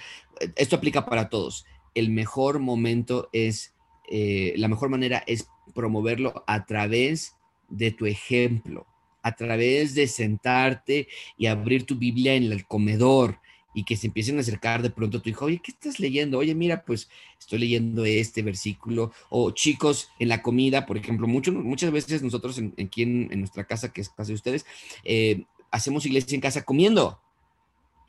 Esto aplica para todos. El mejor momento es, eh, la mejor manera es promoverlo a través de tu ejemplo a través de sentarte y abrir tu Biblia en el comedor y que se empiecen a acercar de pronto a tu hijo, oye, ¿qué estás leyendo? Oye, mira, pues estoy leyendo este versículo. O chicos, en la comida, por ejemplo, mucho, muchas veces nosotros en, aquí en, nuestra casa, que es casa de ustedes, eh, hacemos iglesia en casa comiendo.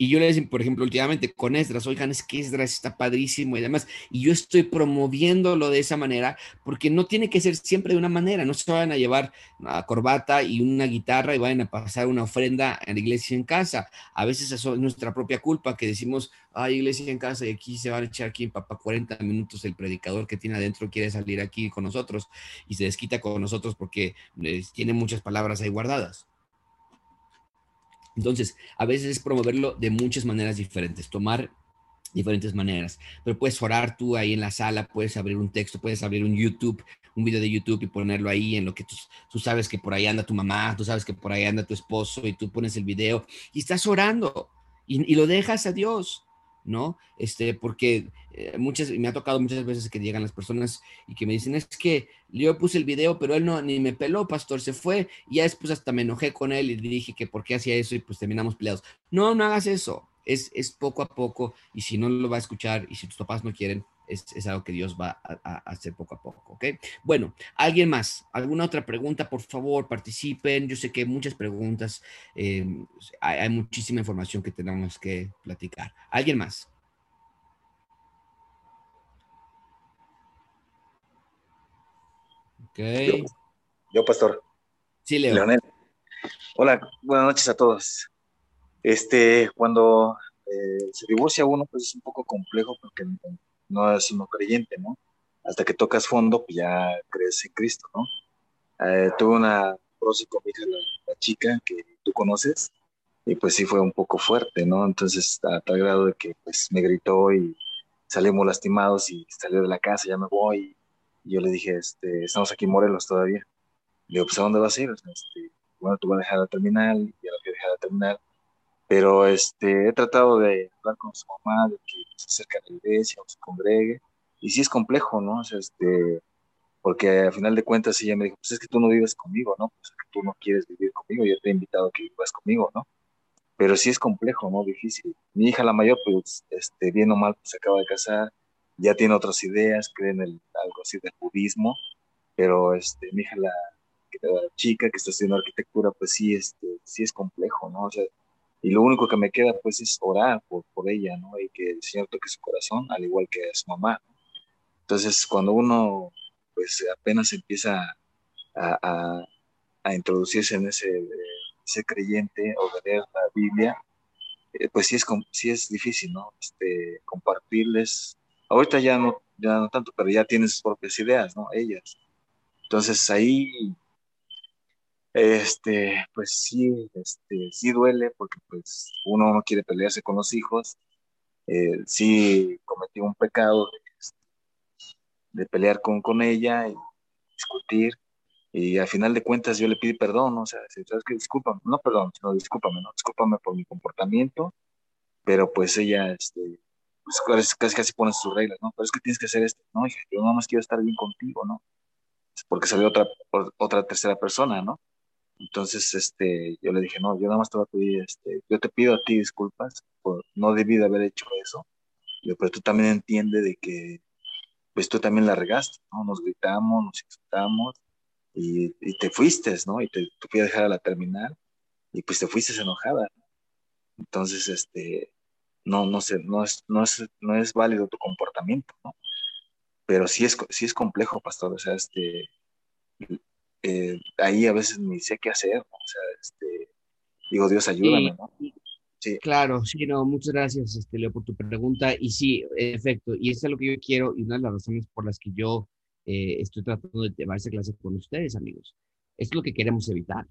Y yo le decía, por ejemplo, últimamente con Esdras, oigan, es que Esdras está padrísimo y demás. Y yo estoy promoviéndolo de esa manera porque no tiene que ser siempre de una manera. No se van a llevar una corbata y una guitarra y vayan a pasar una ofrenda en la iglesia en casa. A veces eso es nuestra propia culpa que decimos, hay iglesia en casa y aquí se van a echar aquí papá 40 minutos el predicador que tiene adentro quiere salir aquí con nosotros y se desquita con nosotros porque eh, tiene muchas palabras ahí guardadas. Entonces, a veces es promoverlo de muchas maneras diferentes, tomar diferentes maneras, pero puedes orar tú ahí en la sala, puedes abrir un texto, puedes abrir un YouTube, un video de YouTube y ponerlo ahí en lo que tú, sabes que por ahí anda tu mamá, tú sabes que por ahí anda tu esposo y tú pones el video y estás orando y lo dejas a Dios. ¿No? Este, porque eh, muchas, me ha tocado muchas veces que llegan las personas y que me dicen, es que yo puse el video, pero él no, ni me peló, pastor, se fue, y ya después hasta me enojé con él y dije que por qué hacía eso y pues terminamos peleados. No, no hagas eso, es, es poco a poco, y si no lo va a escuchar y si tus papás no quieren, es, algo que Dios va a, hacer poco a poco, ¿ok? Bueno, ¿alguien más? ¿Alguna otra pregunta? Por favor, participen. Yo sé que hay muchas preguntas, eh, hay, muchísima información que tenemos que platicar. ¿Alguien más? Ok. Yo, pastor. Sí, Leonel. Hola, buenas noches a todos. Este, cuando eh, se divorcia uno, pues es un poco complejo porque no es uno creyente, ¿no? Hasta que tocas fondo, pues ya crees en Cristo, ¿no? Eh, tuve una prosa con mi hija, la, chica que tú conoces, y pues sí fue un poco fuerte, ¿no? Entonces, a tal grado de que pues me gritó y salimos lastimados y salió de la casa, ya me voy. Y yo le dije, este, estamos aquí en Morelos todavía. Le digo, pues ¿a dónde vas a ir? Este, bueno, tú vas a dejar la terminal, y a lo que dejar la terminal pero este, he tratado de hablar con su mamá, de que se acerque a la iglesia o se congregue, y sí es complejo, ¿no? O sea, este, porque al final de cuentas ella me dijo, pues es que tú no vives conmigo, ¿no? Pues es que tú no quieres vivir conmigo, yo te he invitado a que vivas conmigo, ¿no? Pero sí es complejo, ¿no? Difícil. Mi hija la mayor, pues, este, bien o mal, pues se acaba de casar, ya tiene otras ideas, cree en el, algo así del budismo, pero este, mi hija la, la chica que está estudiando arquitectura, pues sí, este, sí es complejo, ¿no? O sea, y lo único que me queda, pues, es orar por, por ella, ¿no? Y que el Señor toque su corazón, al igual que a su mamá. Entonces, cuando uno pues apenas empieza a, introducirse en ese, ese, creyente o leer la Biblia, eh, pues sí es, sí es difícil, ¿no? Este, compartirles. Ahorita ya no, ya no tanto, pero ya tienen sus propias ideas, ¿no? Ellas. Entonces ahí, este, pues sí, este, sí duele porque pues uno no quiere pelearse con los hijos. Eh, sí cometí un pecado de pelear con, con ella y discutir. Y al final de cuentas yo le pido perdón, o sea, ¿sabes qué? Discúlpame, no perdón, sino discúlpame, ¿no? Discúlpame por mi comportamiento, pero pues ella, este, pues casi casi pone sus reglas, ¿no? Pero es que tienes que hacer esto, ¿no? Hija, yo nada más quiero estar bien contigo, ¿no? Porque salió otra, otra tercera persona, ¿no? Entonces, este, yo le dije, no, yo nada más te voy a pedir, este, yo te pido a ti disculpas, por, no debí de haber hecho eso, pero tú también entiendes de que pues tú también la regaste, ¿no? Nos gritamos, nos insultamos y, te fuiste, ¿no? Y te, fui a dejar a la terminal y pues te fuiste enojada. Entonces, este, no, no sé, no es, no es, no es válido tu comportamiento, ¿no? Pero sí es, sí es complejo, pastor, o sea, este, eh, ahí a veces ni sé qué hacer, ¿no? o sea, este, digo, Dios ayúdame, ¿no? Claro, sí, no, muchas gracias, este, Leo, por tu pregunta. Y sí, en efecto, y eso es lo que yo quiero y una de las razones por las que yo eh, estoy tratando de llevar esa clase con ustedes, amigos. Es lo que queremos evitar.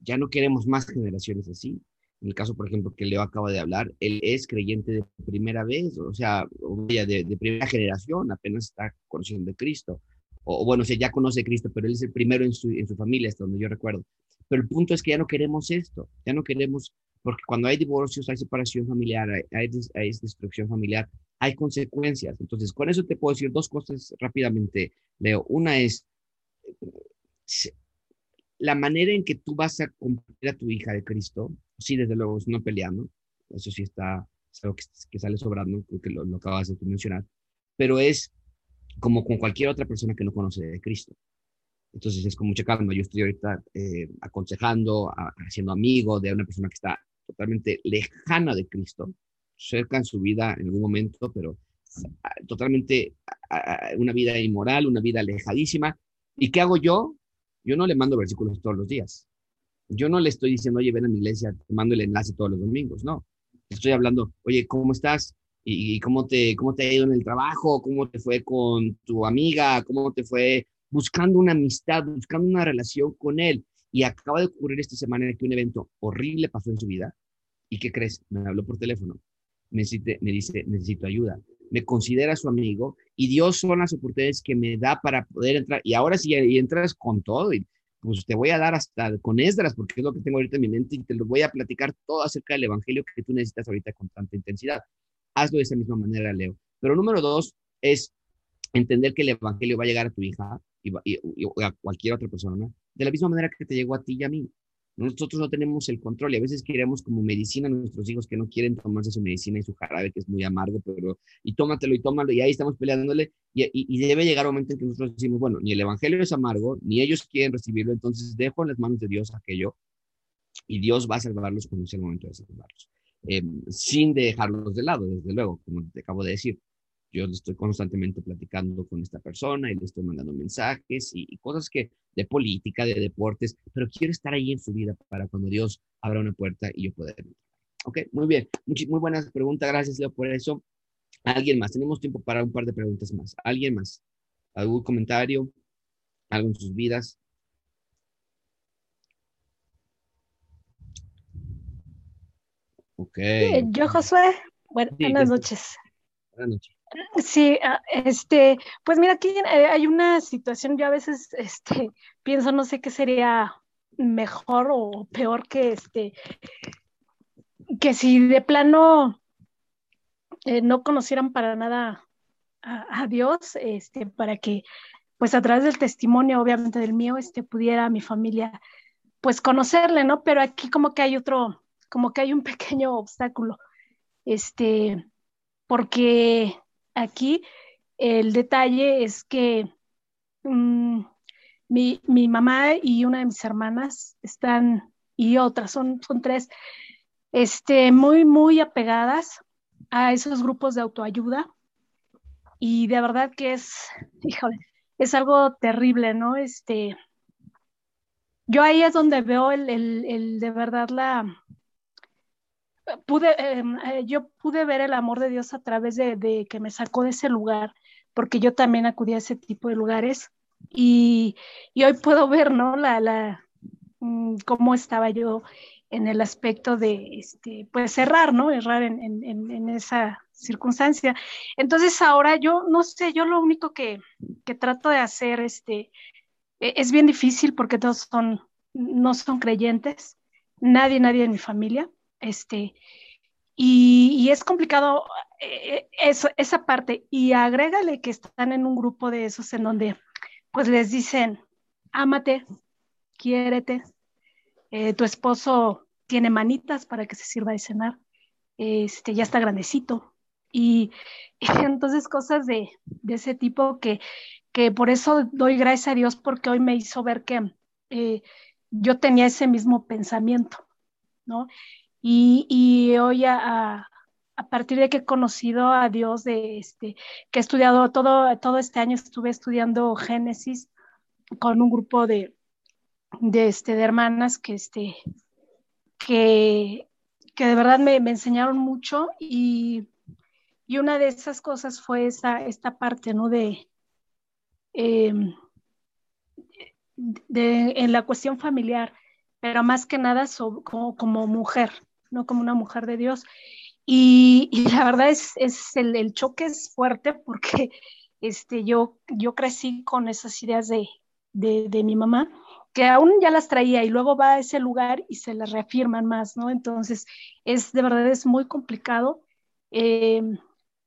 Ya no queremos más generaciones así. En el caso, por ejemplo, que Leo acaba de hablar, él es creyente de primera vez, o sea, de, de primera generación, apenas está conociendo de Cristo. O, bueno, o ya conoce a Cristo, pero él es el primero en su, en su familia, hasta donde yo recuerdo. Pero el punto es que ya no queremos esto, ya no queremos porque cuando hay divorcios, hay separación familiar, hay, destrucción familiar, hay consecuencias. Entonces, con eso te puedo decir dos cosas rápidamente, Leo. Una es la manera en que tú vas a cumplir a tu hija de Cristo, sí, desde luego, es no peleando, eso sí está, es algo que, sale sobrando, creo que lo, acabas de mencionar, pero es como con cualquier otra persona que no conoce de Cristo. Entonces es con mucha calma. Yo estoy ahorita eh, aconsejando, haciendo amigo de una persona que está totalmente lejana de Cristo, cerca en su vida en algún momento, pero totalmente ah, una vida inmoral, una vida alejadísima. ¿Y qué hago yo? Yo no le mando versículos todos los días. Yo no le estoy diciendo, oye, ven a mi iglesia, te mando el enlace todos los domingos. No. Estoy hablando, oye, ¿cómo estás? ¿Y cómo te, cómo te ha ido en el trabajo? ¿Cómo te fue con tu amiga? ¿Cómo te fue buscando una amistad, buscando una relación con él? Y acaba de ocurrir esta semana que un evento horrible pasó en su vida. ¿Y qué crees? Me habló por teléfono. Me, me dice, necesito ayuda. Me considera su amigo y Dios son las oportunidades que me da para poder entrar. Y ahora sí, y entras con todo. Y pues te voy a dar hasta con Esdras, porque es lo que tengo ahorita en mi mente y te lo voy a platicar todo acerca del evangelio que tú necesitas ahorita con tanta intensidad. Hazlo de esa misma manera, Leo. Pero número dos es entender que el evangelio va a llegar a tu hija y, a cualquier otra persona de la misma manera que te llegó a ti y a mí. Nosotros no tenemos el control y a veces queremos como medicina a nuestros hijos que no quieren tomarse su medicina y su jarabe, que es muy amargo, pero y tómatelo y tómalo y ahí estamos peleándole y, y, debe llegar un momento en que nosotros decimos, bueno, ni el evangelio es amargo, ni ellos quieren recibirlo, entonces dejo en las manos de Dios aquello y Dios va a salvarlos cuando sea el momento de salvarlos, eh, sin dejarlos de lado, desde luego, como te acabo de decir yo estoy constantemente platicando con esta persona y le estoy mandando mensajes y, cosas que de política, de deportes, pero quiero estar ahí en su vida para cuando Dios abra una puerta y yo pueda entrar. Ok, muy bien. Muy, muy buenas preguntas. Gracias, Leo, por eso. ¿Alguien más? Tenemos tiempo para un par de preguntas más. ¿Alguien más? ¿Algún comentario? ¿Algo en sus vidas? Ok. Yo, Josué. buenas noches. Buenas noches. Sí, ah, este, pues mira, aquí eh, hay una situación, yo a veces este, pienso, no sé qué sería mejor o peor que este, que si de plano eh, no conocieran para nada a, Dios, este, para que pues a través del testimonio, obviamente del mío, este, pudiera mi familia, pues conocerle, ¿no? Pero aquí como que hay otro, como que hay un pequeño obstáculo, este, porque aquí el detalle es que mm, mi, mi, mamá y una de mis hermanas están, y otras, son, son tres, este, muy, muy apegadas a esos grupos de autoayuda. Y de verdad que es, híjole, es algo terrible, ¿no? Este, yo ahí es donde veo el, el, de verdad la, pude, em, eh, yo pude ver el amor de Dios a través de, de, que me sacó de ese lugar, porque yo también acudí a ese tipo de lugares y, y hoy puedo ver, ¿no? La, la, mm, cómo estaba yo en el aspecto de, este, pues, errar, ¿no? Errar en, en, en, esa circunstancia. Entonces, ahora yo, no sé, yo lo único que, que trato de hacer, este, e, es bien difícil porque todos son, no son creyentes, nadie, nadie de mi familia, este, y, y es complicado eh, eso, esa parte, y agrégale que están en un grupo de esos en donde, pues, les dicen, ámate, quiérete, eh, tu esposo tiene manitas para que se sirva de cenar, este, ya está grandecito. Y, entonces cosas de, ese tipo que, que, por eso doy gracias a Dios porque hoy me hizo ver que eh, yo tenía ese mismo pensamiento, ¿no? Y, y hoy a, a, partir de que he conocido a Dios, de este, que he estudiado todo, todo este año, estuve estudiando Génesis con un grupo de, de, este, de hermanas que, este, que, que de verdad me, me enseñaron mucho y, y, una de esas cosas fue esa, esta parte, ¿no? De, em, de, en la cuestión familiar, pero más que nada como, como, mujer, no como una mujer de Dios. Y, y la verdad es, es el, el, choque es fuerte porque este, yo, yo crecí con esas ideas de, de, mi mamá que aún ya las traía y luego va a ese lugar y se las reafirman más, ¿no? Entonces, es de verdad es muy complicado eh,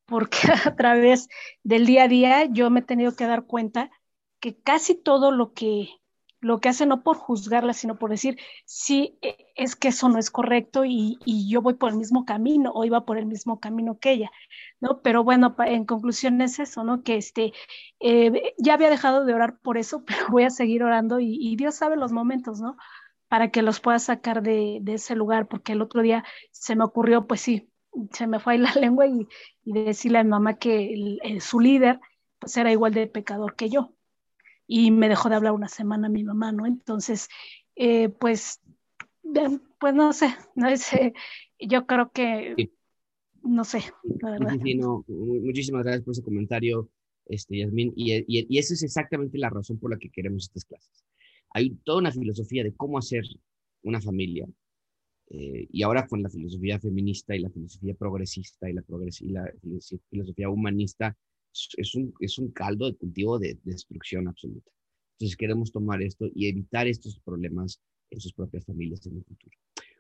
porque a través del día a día yo me he tenido que dar cuenta que casi todo lo que lo que hace no por juzgarla, sino por decir, sí, e, es que eso no es correcto y, y, yo voy por el mismo camino o iba por el mismo camino que ella, ¿no? Pero bueno, en conclusión es eso, ¿no? Que este, eh, ya había dejado de orar por eso, pero voy a seguir orando y, Dios sabe los momentos, ¿no? Para que los pueda sacar de, de, ese lugar, porque el otro día se me ocurrió, pues sí, se me fue ahí la lengua y, y decirle a mi mamá que el, su líder, pues era igual de pecador que yo y me dejó de hablar una semana mi mamá, ¿no? Entonces, eh, pues, pues no sé, no sé, yo creo que, no sé, la verdad. muchísimas gracias por ese comentario, este, Yasmin, y, y, y esa es exactamente la razón por la que queremos estas clases. Hay toda una filosofía de cómo hacer una familia, eh, y ahora con la filosofía feminista y la filosofía progresista y la, progres y la filosofía humanista, es un, es un caldo de cultivo de, destrucción absoluta. Entonces queremos tomar esto y evitar estos problemas en sus propias familias en el futuro.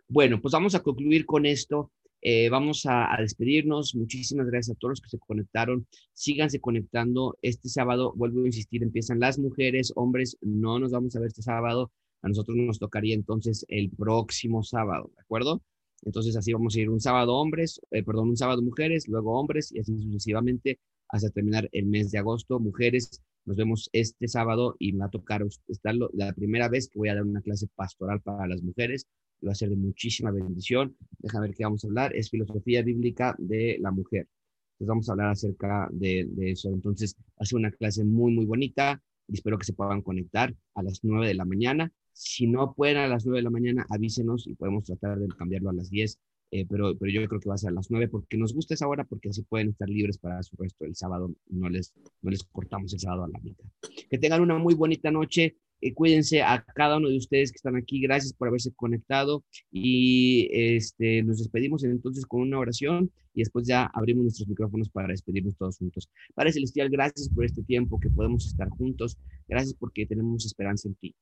Bueno, pues vamos a concluir con esto. Eh, vamos a, despedirnos. Muchísimas gracias a todos los que se conectaron. Síganse conectando. Este sábado, vuelvo a insistir, empiezan las mujeres, hombres. No nos vamos a ver este sábado. A nosotros nos tocaría entonces el próximo sábado, ¿de acuerdo? Entonces así vamos a ir un sábado hombres, eh, perdón, un sábado mujeres, luego hombres y así sucesivamente hasta terminar el mes de agosto. Mujeres, nos vemos este sábado y me va a tocar estar la primera vez que voy a dar una clase pastoral para las mujeres. Va a ser de muchísima bendición. Déjame ver qué vamos a hablar. Es filosofía bíblica de la mujer. Entonces vamos a hablar acerca de, eso. Entonces ser una clase muy, muy bonita y espero que se puedan conectar a las 9 de la mañana. Si no pueden a las 9 de la mañana, avísenos y podemos tratar de cambiarlo a las 10 eh, pero, pero yo creo que va a ser a las 9 porque nos gusta esa hora porque así pueden estar libres para su resto el sábado, no les, no les cortamos el sábado a la mitad. Que tengan una muy bonita noche, eh, cuídense a cada uno de ustedes que están aquí, gracias por haberse conectado y este, nos despedimos entonces con una oración y después ya abrimos nuestros micrófonos para despedirnos todos juntos. Padre Celestial, gracias por este tiempo que podemos estar juntos, gracias porque tenemos esperanza en ti.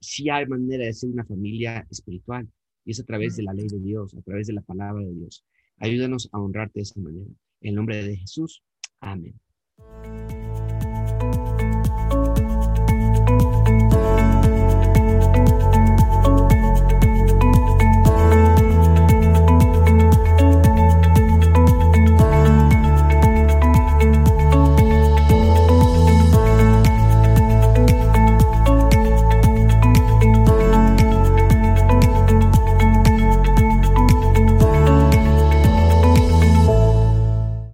Si hay manera de ser una familia espiritual, y es a través de la ley de Dios, a través de la palabra de Dios. Ayúdanos a honrarte de esa manera. En el nombre de Jesús. Amén.